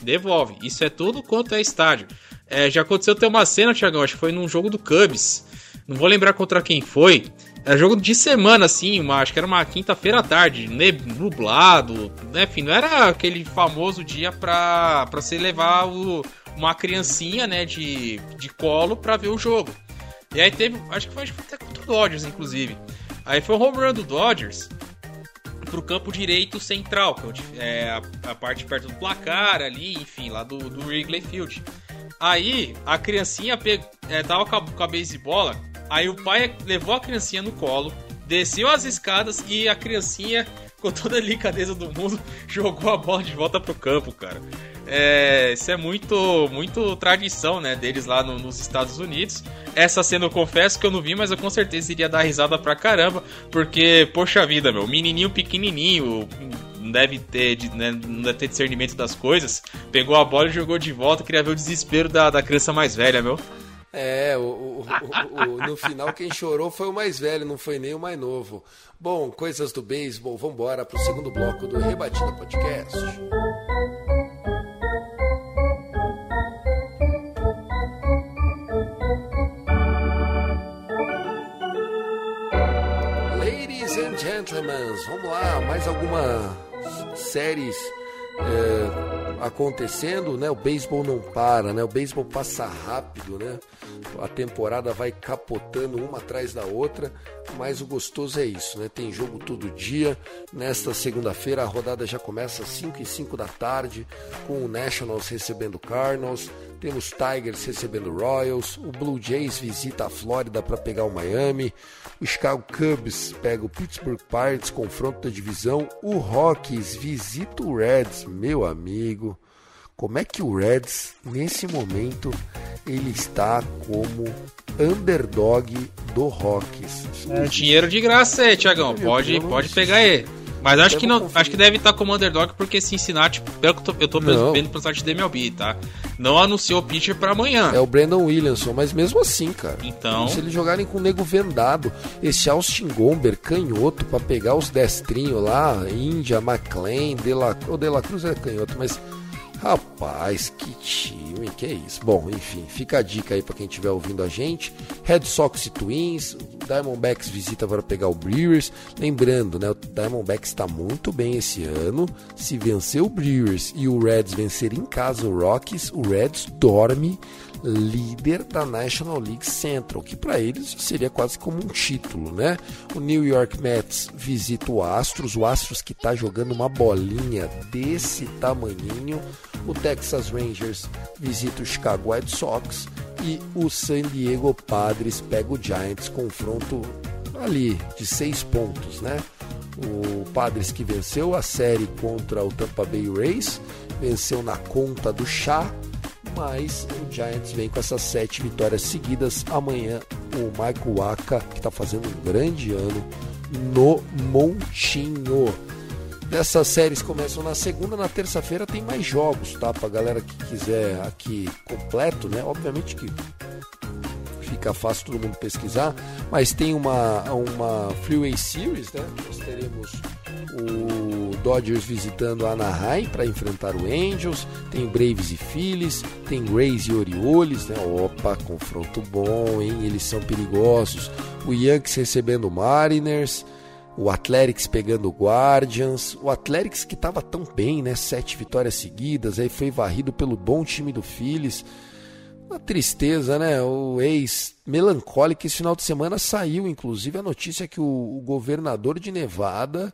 Devolve. Isso é tudo quanto é estádio. É, já aconteceu ter uma cena, Thiagão, acho que foi num jogo do Cubs. Não vou lembrar contra quem foi. Era jogo de semana, assim, uma, acho que era uma quinta-feira à tarde, nublado, né? Enfim, não era aquele famoso dia pra, pra você levar o, uma criancinha, né, de, de colo pra ver o jogo. E aí teve, acho que foi, acho que foi até contra o Dodgers, inclusive. Aí foi o home run do Dodgers pro campo direito central, que é, é a, a, parte perto do placar ali, enfim, lá do, do Wrigley Field. Aí a criancinha pe, é, tava com a, com a basebola, aí o pai levou a criancinha no colo, desceu as escadas e a criancinha, com toda a delicadeza do mundo, jogou a bola de volta pro campo, cara. É, isso é muito, muito tradição, né, deles lá no, nos Estados Unidos. Essa cena eu confesso que eu não vi, mas eu com certeza iria dar risada pra caramba, porque, poxa vida, meu, menininho pequenininho, não deve ter, né, não deve ter discernimento das coisas, pegou a bola e jogou de volta, queria ver o desespero da, da criança mais velha, meu. É, o, o, o, no final quem chorou foi o mais velho, não foi nem o mais novo. Bom, coisas do beisebol, vamos embora pro segundo bloco do Rebatida Podcast. gentlemen, vamos lá, mais alguma séries é, acontecendo, né? O beisebol não para, né? O beisebol passa rápido, né? A temporada vai capotando uma atrás da outra. mas o gostoso é isso, né? Tem jogo todo dia. Nesta segunda-feira a rodada já começa às 5 e 5 da tarde, com o Nationals recebendo o Cardinals, temos Tigers recebendo o Royals, o Blue Jays visita a Flórida para pegar o Miami, o Chicago Cubs pega o Pittsburgh Pirates, confronto da divisão, o Rockies visita o Reds, meu amigo. Como é que o Reds, nesse momento, ele está como underdog do Rockies? É, dinheiro de graça aí, Tiagão. Pode, pode pegar aí. Mas acho que não, acho que deve estar como underdog porque Cincinnati, pelo que eu tô, eu tô vendo pro site da MLB, tá? Não anunciou o pitcher para amanhã. É o Brandon Williamson, mas mesmo assim, cara. Então, se eles jogarem com o nego vendado, esse Austin Gomber canhoto para pegar os destrinhos lá, Índia, McLean, De La, o De La Cruz é canhoto, mas Rapaz, que time, que é isso. Bom, enfim, fica a dica aí para quem estiver ouvindo a gente. Red Sox e Twins, Diamondbacks visita para pegar o Brewers. Lembrando, né, o Diamondbacks está muito bem esse ano. Se vencer o Brewers e o Reds vencer em casa o Rockies, o Reds dorme líder da National League Central, que para eles seria quase como um título, né? O New York Mets visita o Astros, o Astros que está jogando uma bolinha desse tamanhinho. O Texas Rangers visita o Chicago White Sox e o San Diego Padres pega o Giants, confronto ali de seis pontos, né? O Padres que venceu a série contra o Tampa Bay Rays, venceu na conta do chá mas o Giants vem com essas sete vitórias seguidas. Amanhã o Michael Waka, que está fazendo um grande ano no Montinho. Dessas séries começam na segunda, na terça-feira tem mais jogos, tá? Pra galera que quiser aqui completo, né? Obviamente que fica fácil todo mundo pesquisar, mas tem uma, uma Freeway Series, né? Nós teremos o Dodgers visitando a Anaheim para enfrentar o Angels, tem Braves e Phillies, tem Rays e Orioles, né? Opa, confronto bom, hein? Eles são perigosos. O Yankees recebendo o Mariners, o Athletics pegando o Guardians, o Athletics que estava tão bem, né? Sete vitórias seguidas, aí foi varrido pelo bom time do Phillies. Uma tristeza, né? O ex melancólico esse final de semana saiu, inclusive, a notícia que o, o governador de Nevada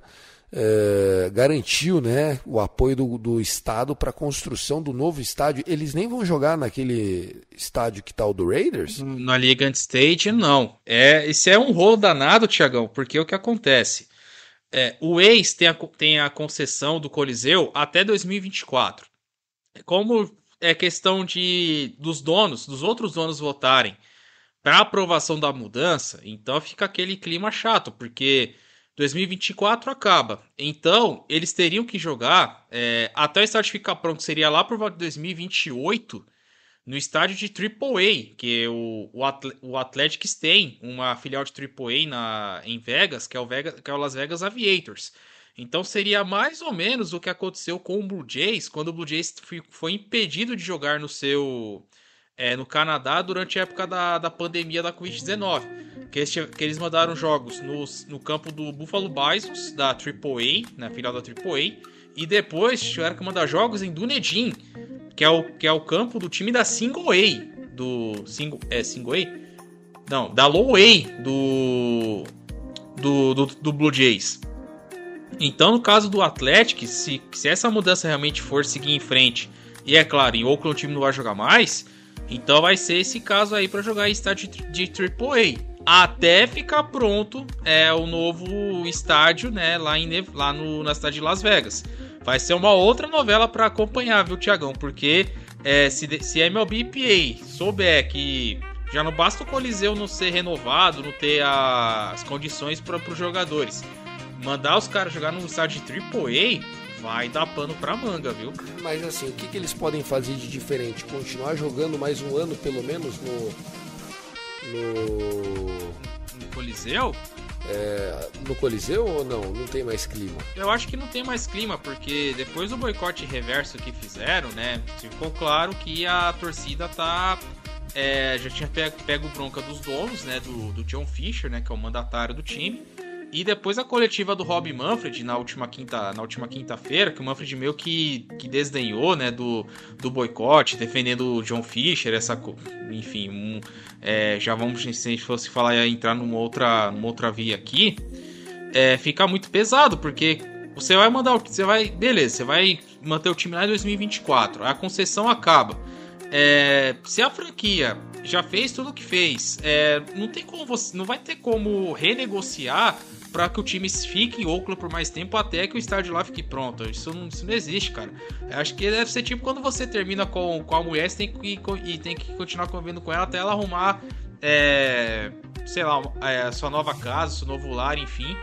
é, garantiu né, o apoio do, do Estado para a construção do novo estádio. Eles nem vão jogar naquele estádio que tá o do Raiders? Na Liga State, não. É, esse é um rolo danado, Tiagão, porque o que acontece? É, o ex tem a, tem a concessão do Coliseu até 2024. Como é questão de dos donos, dos outros donos votarem para aprovação da mudança, então fica aquele clima chato, porque 2024 acaba. Então, eles teriam que jogar é, até o estádio ficar pronto, seria lá por volta de 2028, no estádio de AAA, que o, o, Athletics tem uma filial de AAA na, em Vegas, que é, o Vegas, que é o Las Vegas Aviators. Então seria mais ou menos o que aconteceu com o Blue Jays, quando o Blue Jays foi impedido de jogar no seu é, no Canadá durante a época da, da pandemia da Covid-19. Que, eles, que eles mandaram jogos no, no campo do Buffalo Bisons, da AAA, na final da AAA, e depois tiveram que mandar jogos em Dunedin, que é o, que é o campo do time da Single A, do single, é Single A? Não, da Low A do, do, do, do Blue Jays. Então, no caso do Atlético, se, se essa mudança realmente for seguir em frente, e é claro, em Oakland o time não vai jogar mais, então vai ser esse caso aí para jogar estádio de AAA. Até ficar pronto é o novo estádio, né, lá, em, lá no, na cidade de Las Vegas. Vai ser uma outra novela para acompanhar, viu, Tiagão? Porque é, se, se a MLB EPA souber que já não basta o Coliseu não ser renovado, não ter a, as condições para os jogadores, mandar os caras jogar num estádio de AAA, vai dar pano pra manga, viu? Mas assim, o que, que eles podem fazer de diferente? Continuar jogando mais um ano, pelo menos, no. No. No Coliseu? É, no Coliseu ou não? Não tem mais clima? Eu acho que não tem mais clima, porque depois do boicote reverso que fizeram, né? Ficou claro que a torcida tá. É, já tinha pego, pego bronca dos donos, né? Do, do John Fisher, né? Que é o mandatário do time E depois a coletiva do Rob Manfred na última quinta, na última quinta-feira, que o Manfred meio que, que desdenhou, né, do, do boicote, defendendo o John Fisher, essa, enfim, um, é, já vamos se a gente fosse falar entrar numa outra, numa outra via aqui, é, fica muito pesado, porque você vai mandar, você vai, beleza, você vai manter o time lá em 2024, a concessão acaba. É, se a franquia já fez tudo o que fez, é, não tem como você, não vai ter como renegociar para que o time fique em Oakland por mais tempo até que o estádio lá fique pronto. Isso não, isso não existe, cara. Eu acho que deve ser tipo quando você termina com, com a mulher, você tem que, e tem que continuar convivendo com ela até ela arrumar, é, sei lá, é, sua nova casa, seu novo lar, enfim.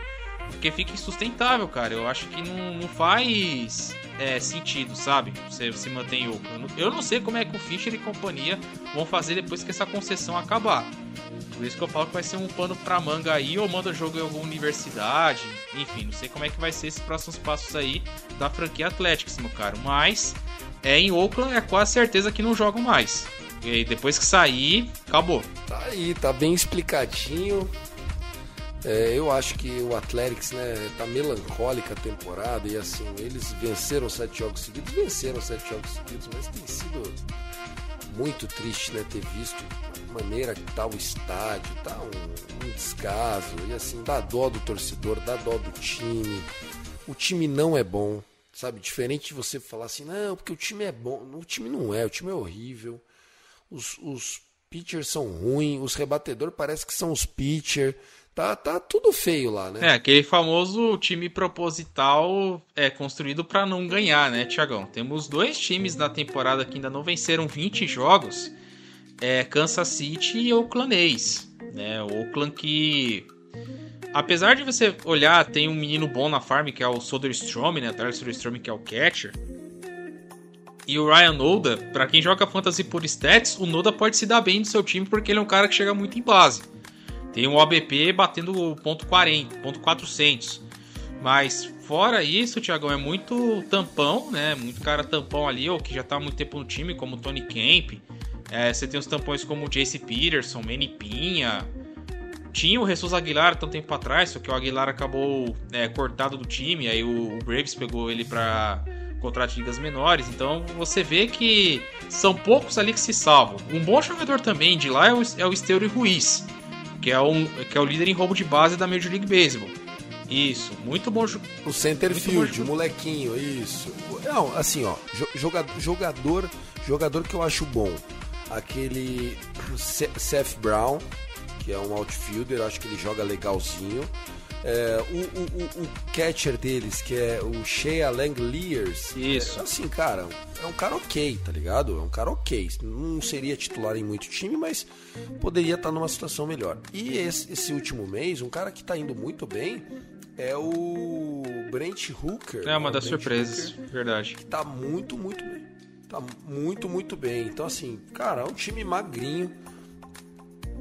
Porque fica insustentável, cara. Eu acho que não, não faz é, sentido, sabe? Você se mantém o. Eu não sei como é que o Fischer e companhia vão fazer depois que essa concessão acabar. Por isso que eu falo que vai ser um pano pra manga aí, ou manda jogo em alguma universidade. Enfim, não sei como é que vai ser esses próximos passos aí da franquia Atlético, meu caro. Mas é em Oakland, é quase certeza que não jogam mais. E depois que sair, acabou. Tá aí, tá bem explicadinho. É, eu acho que o Athletics né, tá melancólica a temporada e assim, eles venceram sete jogos seguidos, venceram sete jogos seguidos, mas tem sido muito triste né, ter visto maneira que tá o estádio, tá um, um descaso, e assim, dá dó do torcedor, dá dó do time. O time não é bom, sabe? Diferente de você falar assim, não, porque o time é bom. O time não é, o time é horrível. Os, os pitchers são ruins, os rebatedores parece que são os pitchers Tá, tá tudo feio lá, né? É, aquele famoso time proposital é construído para não ganhar, né, Tiagão? Temos dois times na temporada que ainda não venceram 20 jogos. É Kansas City e Oakland A's, né? O Oakland que apesar de você olhar, tem um menino bom na farm que é o Soderstrom, né? Tyler Soderstrom que é o catcher. E o Ryan Noda, para quem joga fantasy por stats, o Noda pode se dar bem no seu time porque ele é um cara que chega muito em base. Tem um OBP batendo ponto 40, ponto 400. Mas fora isso, Thiagão, é muito tampão, né? Muito cara tampão ali, ou que já tá há muito tempo no time, como o Tony Kemp. É, você tem os tampões como o Jace Peterson, Manny Pinha. Tinha o Jesus Aguilar tanto tempo atrás, só que o Aguilar acabou é, cortado do time, aí o, o Braves pegou ele para contrato de ligas menores. Então você vê que são poucos ali que se salvam. Um bom jogador também de lá é o, é o Esteuro Ruiz que é, um, que é o líder em roubo de base da Major League Baseball. Isso, muito bom. O center field, o molequinho, isso. Não, assim, ó, jogador, jogador, jogador que eu acho bom. Aquele Seth Brown, que é um outfielder, acho que ele joga legalzinho. É, o, o, o, catcher deles, que é o Shea Langlears. Isso. É, assim, cara, é um cara ok, tá ligado? É um cara ok. Não seria titular em muito time, mas poderia estar numa situação melhor. E esse, esse último mês, um cara que tá indo muito bem é o Brent Hooker. É uma né? das surpresas, Hooker, verdade. Que tá muito, muito bem. Tá muito, muito bem. Então, assim, cara, é um time magrinho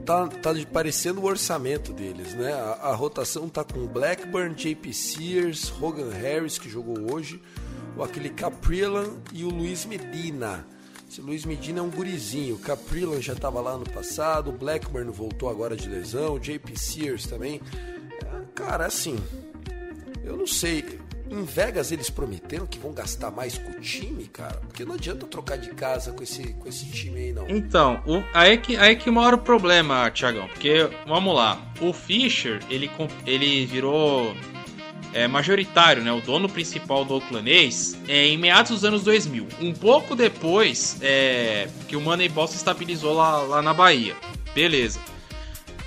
tá, tá parecendo o orçamento deles, né? A, a, rotação tá com Blackburn, JP Sears, Hogan Harris, que jogou hoje, o aquele Caprilan e o Luiz Medina. Esse Luiz Medina é um gurizinho. O já estava lá no passado, o Blackburn voltou agora de lesão, o JP Sears também. É, cara, assim, eu não sei. Em Vegas eles prometeram que vão gastar mais com o time, cara. Porque não adianta trocar de casa com esse, com esse time aí, não. Então, o, aí, que, aí que mora o problema, Tiagão. Porque, vamos lá, o Fischer, ele, ele virou é, majoritário, né, o dono principal do Oakland A's, é, em meados dos anos 2000. Um pouco depois é, que o Moneyball se estabilizou lá, lá na Bahia. Beleza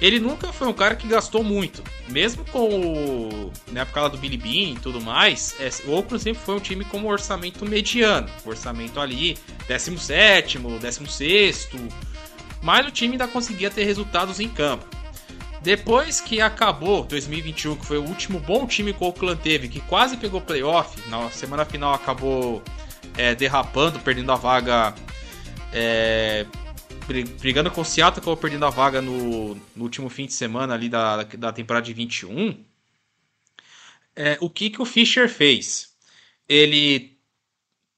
ele nunca foi um cara que gastou muito. Mesmo com o. Na época lá do Billy Bean e tudo mais, é, o Oakland sempre foi um time com um orçamento mediano. orçamento ali, 17, 16. Mas o time ainda conseguia ter resultados em campo. Depois que acabou 2021, que foi o último bom time que o Oakland teve, que quase pegou playoff, na semana final acabou é, derrapando, perdendo a vaga é, brigando com o Seattle, acabou perdendo a vaga no, no, último fim de semana ali da, da temporada de 21. É, o que, que o Fischer fez? Ele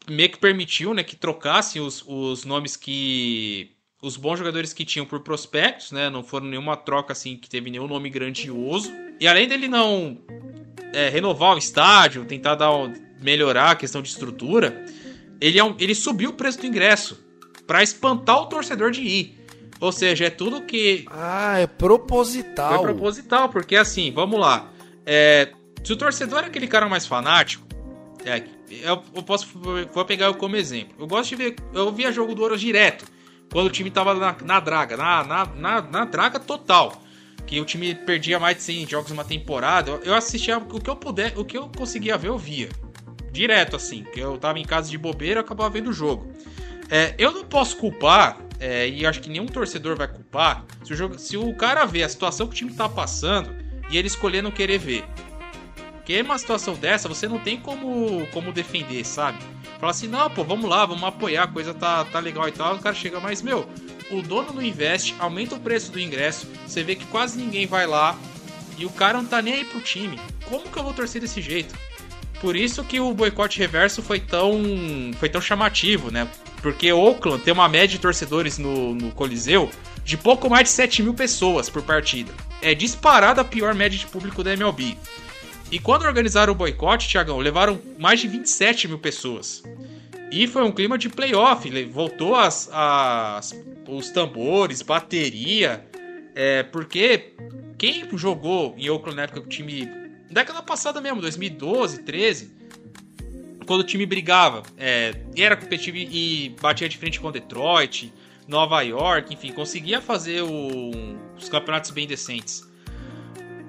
meio que permitiu né, que trocassem os, os nomes que. os bons jogadores que tinham por prospectos, né? Não foram nenhuma troca assim que teve nenhum nome grandioso. E além dele não é, renovar o estádio, tentar dar um, melhorar a questão de estrutura, ele, é um, ele subiu o preço do ingresso para espantar o torcedor de ir. Ou seja, é tudo que. Ah, é proposital. Foi proposital, porque assim, vamos lá. É, se o torcedor é aquele cara mais fanático, é, eu, eu, posso vou pegar eu como exemplo. Eu gosto de ver. Eu via jogo do Ouro direto. Quando o time tava na, na draga, na, na, na, na, draga total. Que o time perdia mais de 100 jogos uma temporada. Eu, eu assistia o que eu puder, o que eu conseguia ver, eu via. Direto, assim. Que eu tava em casa de bobeira, eu acabava vendo o jogo. É, eu não posso culpar, é, e acho que nenhum torcedor vai culpar, se o, jogo, se o cara vê a situação que o time tá passando e ele escolher não querer ver. Porque uma situação dessa, você não tem como, como defender, sabe? Falar assim, não, pô, vamos lá, vamos apoiar, a coisa tá, tá legal e tal. O cara chega, mas, meu, o dono não investe, aumenta o preço do ingresso, você vê que quase ninguém vai lá e o cara não tá nem aí pro time. Como que eu vou torcer desse jeito? Por isso que o boicote reverso foi tão, foi tão chamativo, né? Porque Oakland tem uma média de torcedores no, no Coliseu de pouco mais de 7 mil pessoas por partida. É disparada a pior média de público da MLB. E quando organizaram o boicote, Tiagão, levaram mais de 27 mil pessoas. E foi um clima de playoff. Voltou as, as, os tambores, bateria. É, porque quem jogou em Oakland na época o time. Década passada mesmo, 2012, 13. Quando o time brigava, é, era competitivo e batia de frente com Detroit, Nova York, enfim, conseguia fazer o, os campeonatos bem decentes.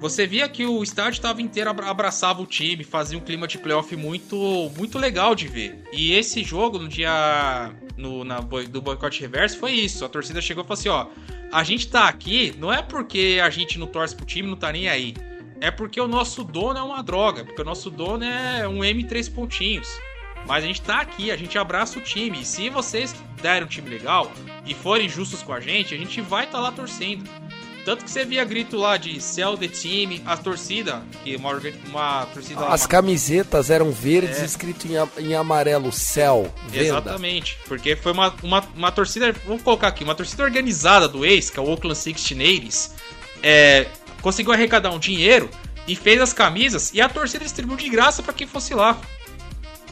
Você via que o estádio estava inteiro abraçava o time, fazia um clima de playoff muito muito legal de ver. E esse jogo no dia no, na, do boicote reverso foi isso. A torcida chegou e falou assim, ó, a gente tá aqui não é porque a gente não torce pro time, não tá nem aí. É porque o nosso dono é uma droga, porque o nosso dono é um M3 pontinhos. Mas a gente tá aqui, a gente abraça o time. E se vocês derem um time legal e forem justos com a gente, a gente vai estar tá lá torcendo. Tanto que você via grito lá de Cell the Team, a torcida, que uma, uma torcida. As uma... camisetas eram verdes, é. escrito em, em amarelo Cell. Venda. Exatamente, porque foi uma, uma, uma torcida, vamos colocar aqui, uma torcida organizada do ex, que é o Oakland Sixteeners, é, conseguiu arrecadar um dinheiro e fez as camisas e a torcida distribuiu de graça para quem fosse lá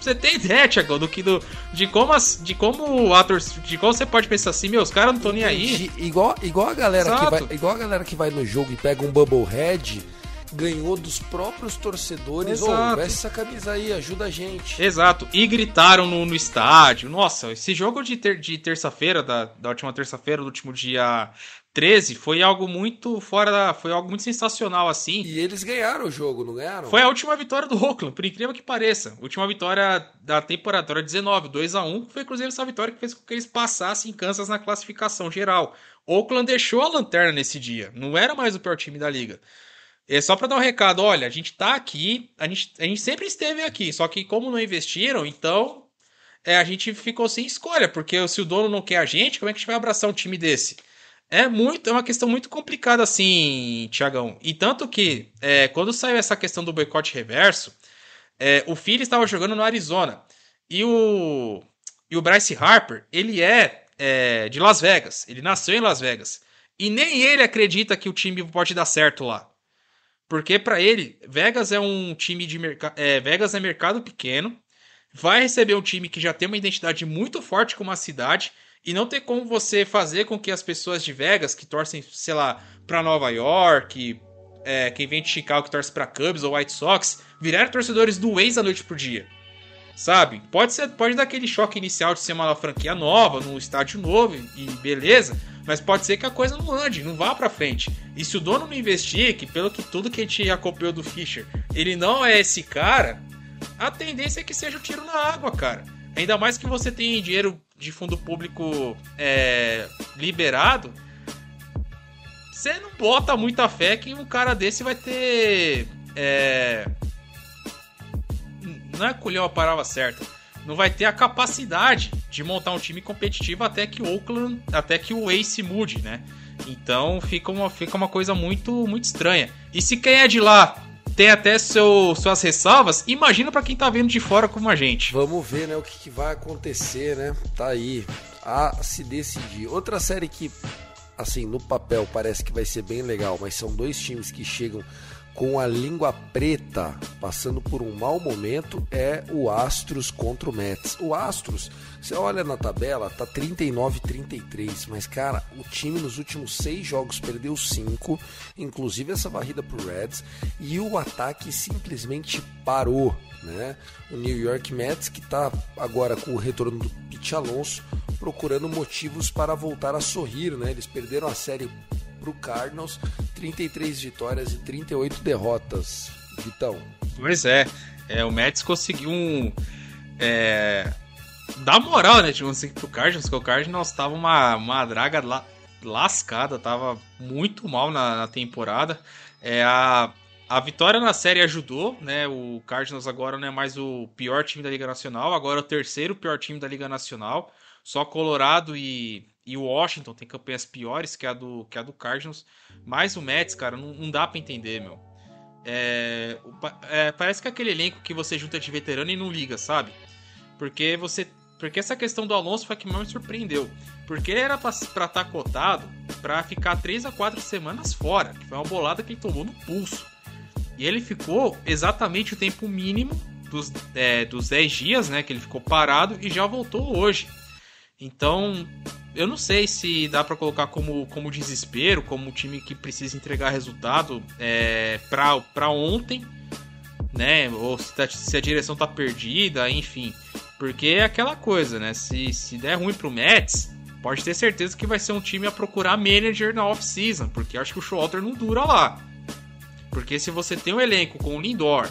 você ter ideia, Thiago, do que do, de como as, de como a de como você pode pensar assim, meus caras não estão nem aí. Igual, igual a galera que vai, igual a galera que vai no jogo e pega um Bubblehead ganhou dos próprios torcedores. Ô, oh, veste essa camisa aí, ajuda a gente. Exato. E gritaram no, no estádio. Nossa, esse jogo de, ter, de terça-feira, da, da última terça-feira, do último dia 13 foi algo muito fora da, foi algo muito sensacional assim. E eles ganharam o jogo, não ganharam? Foi a última vitória do Oakland, por incrível que pareça. Última vitória da temporada 19, 2 a 1, foi inclusive essa vitória que fez com que eles passassem em Kansas na classificação geral. Oakland deixou a lanterna nesse dia, não era mais o pior time da liga. É só para dar um recado, olha, a gente tá aqui, a gente, a gente sempre esteve aqui, só que como não investiram, então é, a gente ficou sem escolha, porque se o dono não quer a gente, como é que a gente vai abraçar um time desse? É muito, é uma questão muito complicada assim, Tiagão. E tanto que é, quando saiu essa questão do boicote reverso, é, o Philly estava jogando no Arizona. E o e o Bryce Harper ele é, é, de Las Vegas, ele nasceu em Las Vegas. E nem ele acredita que o time pode dar certo lá, porque para ele Vegas é um time de mercado, é, Vegas é mercado pequeno, vai receber um time que já tem uma identidade muito forte como a cidade e não tem como você fazer com que as pessoas de Vegas, que torcem, sei lá, para Nova York, é, quem vem de Chicago que torce para Cubs ou White Sox, virarem torcedores do ex da noite pro dia. Sabe? Pode ser, pode dar aquele choque inicial de ser uma franquia nova, num estádio novo e beleza, mas pode ser que a coisa não ande, não vá para frente. E se o dono não investir, que pelo que tudo que a gente acompanhou do Fischer, ele não é esse cara, a tendência é que seja o um tiro na água, cara. Ainda mais que você tem dinheiro de fundo público é, liberado, você não bota muita fé que um cara desse vai ter. É, não é colher a palavra certa. Não vai ter a capacidade de montar um time competitivo até que o Oakland, até que o Ace mude, né? Então fica uma, fica uma coisa muito, muito estranha. E se quem é de lá tem até seu, suas ressalvas, imagina para quem tá vendo de fora como a gente. Vamos ver, né, o que, que vai acontecer, né? Tá aí. a se decidir. Outra série que, assim, no papel parece que vai ser bem legal, mas são dois times que chegam com a língua preta, passando por um mau momento, é o Astros contra o Mets. O Astros, você olha na tabela, tá 39-33, mas cara, o time nos últimos seis jogos perdeu cinco, inclusive essa varrida pro Reds, e o ataque simplesmente parou, né? O New York Mets que tá agora com o retorno do Pete Alonso, procurando motivos para voltar a sorrir, né? Eles perderam a série para o Cardinals, 33 vitórias e 38 derrotas. Vitão. Pois é, é o Mets conseguiu um. É, dar moral, né? Tipo assim, pro Cardinals, que o Cardinals tava uma, uma draga la, lascada, tava muito mal na, na temporada. É, a, a vitória na série ajudou, né? O Cardinals agora não é mais o pior time da Liga Nacional, agora é o terceiro pior time da Liga Nacional. Só Colorado e e o Washington tem campanhas piores que a do, que a do Cardinals. Mas o Mets, cara, não, não dá para entender, meu. É, é, parece que é aquele elenco que você junta de veterano e não liga, sabe? Porque você. Porque essa questão do Alonso foi a que mais me surpreendeu. Porque ele era pra estar tá cotado para ficar 3 a 4 semanas fora. Que foi uma bolada que ele tomou no pulso. E ele ficou exatamente o tempo mínimo dos, é, dos 10 dias, né? Que ele ficou parado e já voltou hoje. Então, eu não sei se dá para colocar como, como desespero, como time que precisa entregar resultado é, para ontem, né? Ou se, tá, se, a direção tá perdida, enfim. Porque é aquela coisa, né? Se, se der ruim pro Mets, pode ter certeza que vai ser um time a procurar manager na off-season, porque acho que o Schroeder não dura lá. Porque se você tem um elenco com Lindor,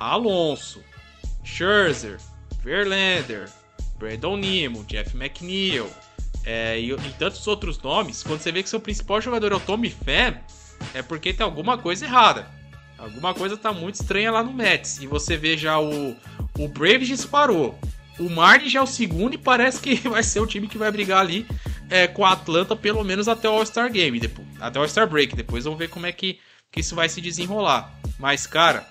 Alonso, Scherzer, Verlander, Brandon Nemo, Jeff McNeil, é, e, e, tantos outros nomes, quando você vê que seu principal jogador é o Tommy Pham, é porque tem alguma coisa errada. Alguma coisa tá muito estranha lá no Mets. E você vê já o, o Braves disparou. O Marlins já é o segundo e parece que vai ser o time que vai brigar ali é, com a Atlanta pelo menos até o All-Star Game, depois, até o All-Star Break. Depois vamos ver como é que, que isso vai se desenrolar. Mas, cara,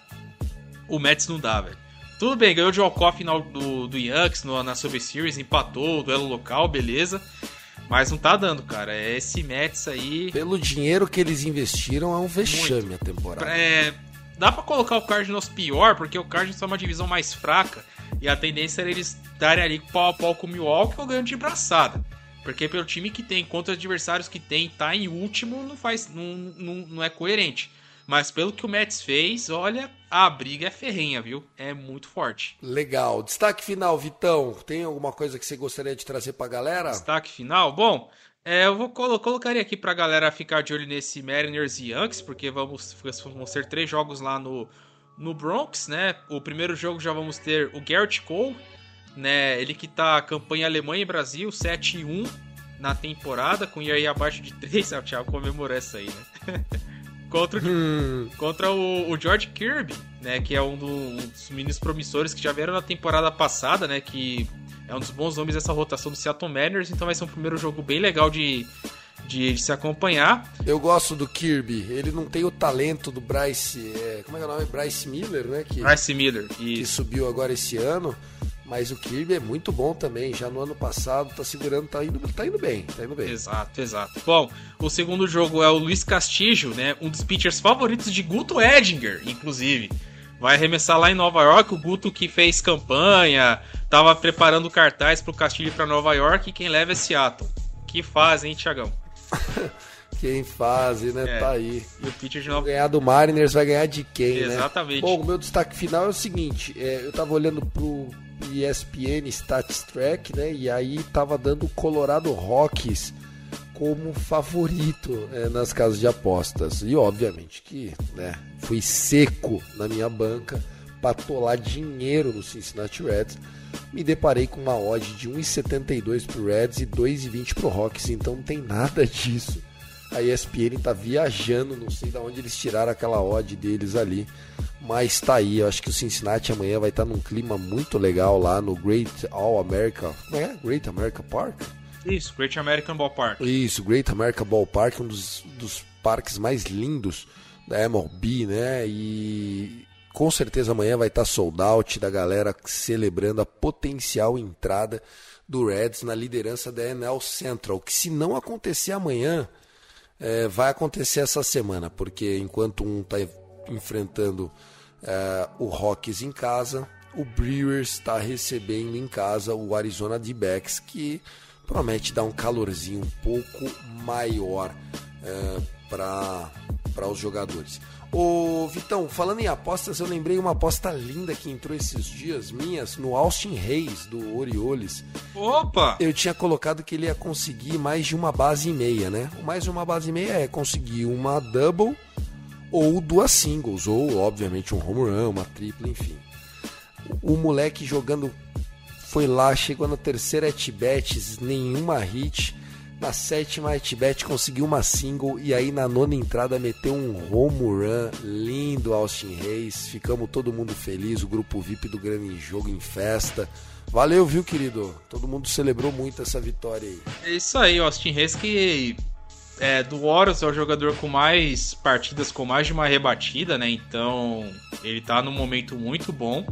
o Mets não dá, velho. Tudo bem, ganhou de walk-off final do, do Yankees no, na Super Series, empatou o duelo local, beleza. Mas não tá dando, cara. É esse Mets aí. Pelo dinheiro que eles investiram, é um vexame Muito. a temporada. É, dá para colocar o Cardinals pior, porque o Cardinals é uma divisão mais fraca. E a tendência era eles darem ali pau a pau com o Milwaukee ou ganhando de braçada. Porque pelo time que tem, contra os adversários que tem, tá em último, não faz. não, não, não é coerente. Mas pelo que o Mets fez, olha, a briga é ferrenha, viu? É muito forte. Legal. Destaque final, Vitão. Tem alguma coisa que você gostaria de trazer pra galera? Destaque final? Bom, é, eu vou colo colocaria aqui pra galera ficar de olho nesse Mariners e Yankees, porque vamos, vão ser três jogos lá no, no Bronx, né? O primeiro jogo já vamos ter o Garrett Cole, né? Ele que tá campanha Alemanha e Brasil, 7 e 1 na temporada, com aí abaixo de 3. Ah, o Thiago comemorou essa aí, né? contra, hum. contra o, o, George Kirby, né? Que é um, do, um, dos meninos promissores que já vieram na temporada passada, né? Que é um dos bons nomes dessa rotação do Seattle Mariners. Então vai ser um primeiro jogo bem legal de, de, de se acompanhar. Eu gosto do Kirby. Ele não tem o talento do Bryce. É, como é que é o nome? Bryce Miller, né? Que, Bryce Miller. Isso. Que subiu agora esse ano. Mas o Kirby é muito bom também. Já no ano passado tá segurando, tá indo, tá indo bem, tá indo bem. Exato, exato. Bom, o segundo jogo é o Luiz Castillo, né? Um dos pitchers favoritos de Guto Edinger, inclusive. Vai arremessar lá em Nova York. O Guto que fez campanha, tava preparando cartaz pro Castilho para Nova York e quem leva é Seattle. Que faz, hein, Tiagão? Quem faz, né? É. Tá aí. E o pitcher de Nova... ganhar do Mariners vai ganhar de quem, Exatamente. né? Exatamente. Bom, o meu destaque final é o seguinte: é, eu tava olhando pro ESPN Stats Track, né? E aí tava dando o Colorado Rockies como favorito é, nas casas de apostas. E obviamente que né, fui seco na minha banca para tolar dinheiro no Cincinnati Reds. Me deparei com uma odd de 1,72 para o Reds e 2,20 para o Rockies, então não tem nada disso. A ESPN está viajando, não sei de onde eles tiraram aquela odd deles ali. Mas tá aí, eu acho que o Cincinnati amanhã vai estar tá num clima muito legal lá no Great All America. Como é? Great America Park? Isso, Great American Ballpark. Isso, Great America Ballpark, um dos, dos parques mais lindos da MLB, né? E com certeza amanhã vai estar tá sold out da galera celebrando a potencial entrada do Reds na liderança da NL Central, que se não acontecer amanhã, é, vai acontecer essa semana, porque enquanto um está enfrentando é, o Rockies em casa, o Brewers está recebendo em casa o Arizona D-Backs, que promete dar um calorzinho um pouco maior é, para os jogadores. Ô Vitão, falando em apostas, eu lembrei uma aposta linda que entrou esses dias minhas no Austin Reis do Orioles. Opa! Eu tinha colocado que ele ia conseguir mais de uma base e meia, né? Mais de uma base e meia é conseguir uma double ou duas singles, ou obviamente um home run, uma tripla, enfim. O moleque jogando foi lá, chegou na terceira at-bat, nenhuma hit na sétima, Tibet conseguiu uma single e aí na nona entrada meteu um home run lindo, Austin Reis. Ficamos todo mundo feliz, o grupo VIP do Grande Jogo em festa. Valeu, viu, querido? Todo mundo celebrou muito essa vitória aí. É isso aí, Austin Reis que é, do Warriors é o jogador com mais partidas, com mais de uma rebatida, né? Então ele tá num momento muito bom.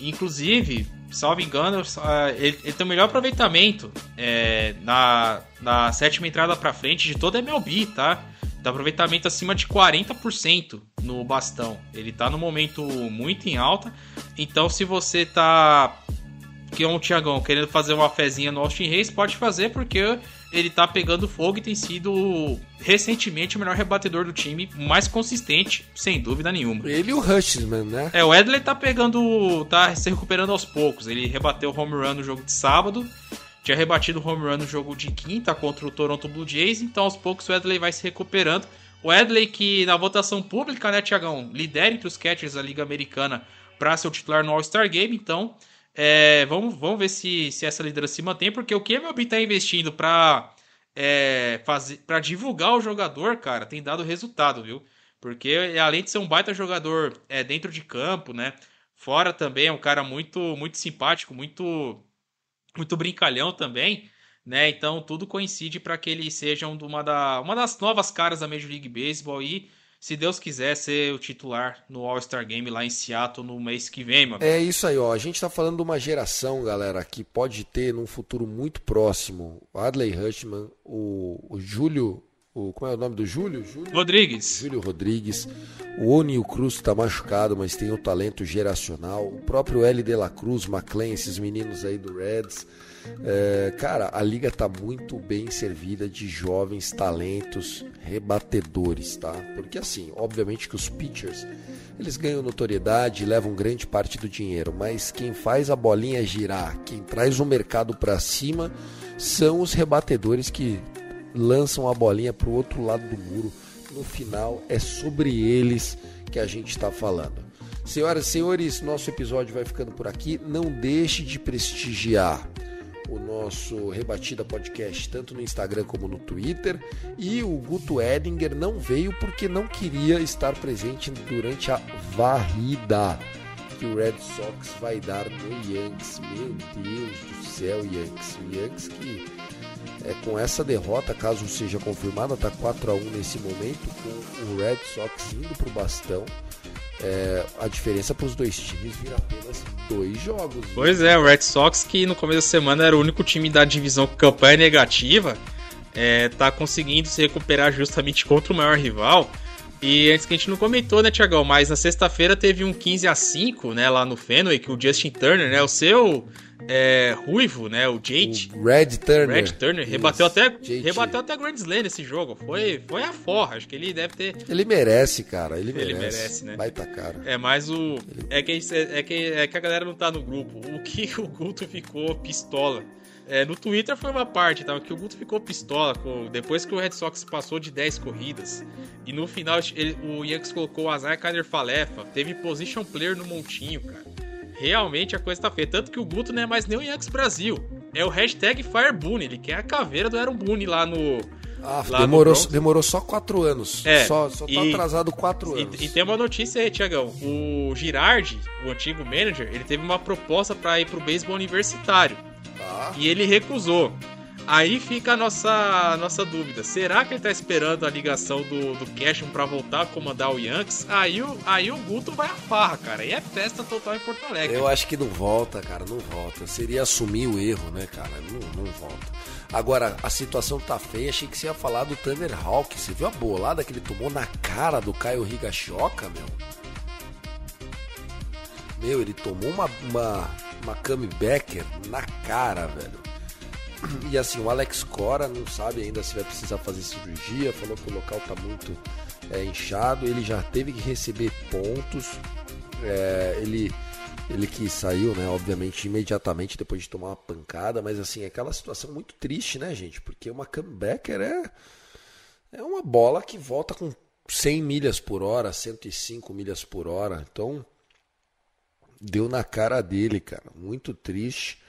Inclusive, salvo engano, ele, ele, tem o melhor aproveitamento é, na, na sétima entrada para frente de toda a MLB, tá? Dá aproveitamento acima de 40% no bastão. Ele tá no momento muito em alta. Então, se você tá que é um Tiagão querendo fazer uma fezinha no Austin Reis, pode fazer porque ele tá pegando fogo e tem sido recentemente o melhor rebatedor do time, mais consistente, sem dúvida nenhuma. Ele e o Hutchman, né? É, o Edley tá pegando, tá se recuperando aos poucos. Ele rebateu o home run no jogo de sábado, tinha rebatido o home run no jogo de quinta contra o Toronto Blue Jays, então aos poucos o Edley vai se recuperando. O Edley que na votação pública, né, Tiagão, lidera entre os catchers da Liga Americana para ser o titular no All-Star Game, então é, vamos, vamos ver se, se essa liderança se mantém, porque o que a MLB está investindo para é, fazer para divulgar o jogador, cara, tem dado resultado, viu? Porque além de ser um baita jogador é, dentro de campo, né? Fora também é um cara muito muito simpático, muito muito brincalhão também, né? Então tudo coincide para que ele seja uma, da, uma das novas caras da Major League Baseball e se Deus quiser, ser o titular no All-Star Game lá em Seattle no mês que vem, mano. É isso aí, ó. A gente tá falando de uma geração, galera, que pode ter num futuro muito próximo o Adley Hushman, o, o Júlio. O, como é o nome do Júlio? Júlio? Rodrigues. Júlio Rodrigues. O Onio Cruz tá machucado, mas tem o talento geracional. O próprio L. De La Cruz, McLean, esses meninos aí do Reds. É, cara, a liga tá muito bem servida de jovens talentos rebatedores, tá? Porque assim, obviamente que os pitchers eles ganham notoriedade e levam grande parte do dinheiro, mas quem faz a bolinha girar, quem traz o mercado para cima, são os rebatedores que lançam a bolinha para o outro lado do muro. No final, é sobre eles que a gente está falando. Senhoras e senhores, nosso episódio vai ficando por aqui. Não deixe de prestigiar o nosso Rebatida Podcast, tanto no Instagram como no Twitter. E o Guto Edinger não veio porque não queria estar presente durante a varrida que o Red Sox vai dar no Yankees. Meu Deus do céu, Yankees. Yankees que é, com essa derrota, caso seja confirmada, está 4 a 1 nesse momento, com o Red Sox indo para o bastão é, a diferença para os dois times vira apenas dois jogos. Pois é, o Red Sox, que no começo da semana era o único time da divisão com campanha negativa, é, tá conseguindo se recuperar justamente contra o maior rival. E antes que a gente não comentou, né, Tiagão? Mas na sexta-feira teve um 15 a 5 né, lá no Fenway, que o Justin Turner, né, o seu é, ruivo, né? O Jade. O Red Turner. Red Turner rebateu até, rebateu até Grand Slam nesse jogo. Foi, foi a forra. Acho que ele deve ter. Ele merece, cara. Ele merece. Ele merece, né? Vai tá cara. É, mas o. É que, é, que, é que a galera não tá no grupo. O que o Guto ficou pistola. É, no Twitter foi uma parte, tá? Que o Guto ficou pistola com, depois que o Red Sox passou de 10 corridas. E no final ele, o Yankees colocou o Azar Kader Falefa. Teve position player no montinho, cara realmente a coisa tá feia. Tanto que o Guto não é mais nem o Yankees Brasil. É o hashtag Firebune. Ele quer a caveira do Aaron Boone lá no. Ah, lá demorou, no demorou só quatro anos. É, só, só tá e, atrasado quatro anos. E, e, tem uma notícia aí, Tiagão. O Girardi, o antigo manager, ele teve uma proposta para ir pro beisebol universitário. Ah. E ele recusou. Aí fica a nossa, nossa dúvida. Será que ele tá esperando a ligação do, do Cashman pra voltar a comandar o Yankees? Aí o, aí o Guto vai a farra, cara. E é festa total em Porto Alegre. Eu acho que não volta, cara, não volta. Seria assumir o erro, né, cara? Não, não volta. Agora, a situação tá feia. Achei que você ia falar do Thunder Hawk. Você viu a bolada que ele tomou na cara do Caio Higashioka, meu? Meu, ele tomou uma, uma, uma Cami Becker na cara, velho. E assim, o Alex Cora não sabe ainda se vai precisar fazer cirurgia, falou que o local tá muito é, inchado, ele já teve que receber pontos, é, ele, ele que saiu, né, obviamente, imediatamente depois de tomar uma pancada, mas assim, aquela situação muito triste, né, gente? Porque uma comebacker é, é uma bola que volta com 100 milhas por hora, 105 milhas por hora, então deu na cara dele, cara, muito triste.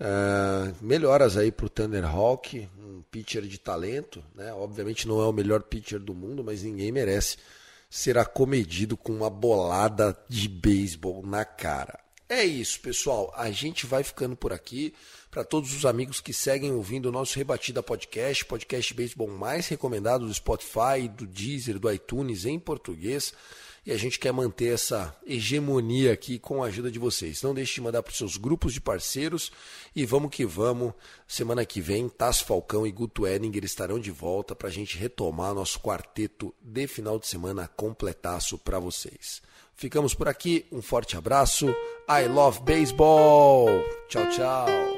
Uh, melhoras aí para o Thunder Hawk, um pitcher de talento, né? Obviamente não é o melhor pitcher do mundo, mas ninguém merece ser acomedido com uma bolada de beisebol na cara. É isso, pessoal. A gente vai ficando por aqui. Para todos os amigos que seguem ouvindo o nosso Rebatida Podcast, podcast beisebol mais recomendado do Spotify, do Deezer, do iTunes em português e a gente quer manter essa hegemonia aqui com a ajuda de vocês. Não deixe de mandar para os seus grupos de parceiros e vamos que vamos. Semana que vem, Tasso Falcão e Guto Edinger estarão de volta para a gente retomar nosso quarteto de final de semana completaço para vocês. Ficamos por aqui, um forte abraço. I love baseball. Tchau, tchau.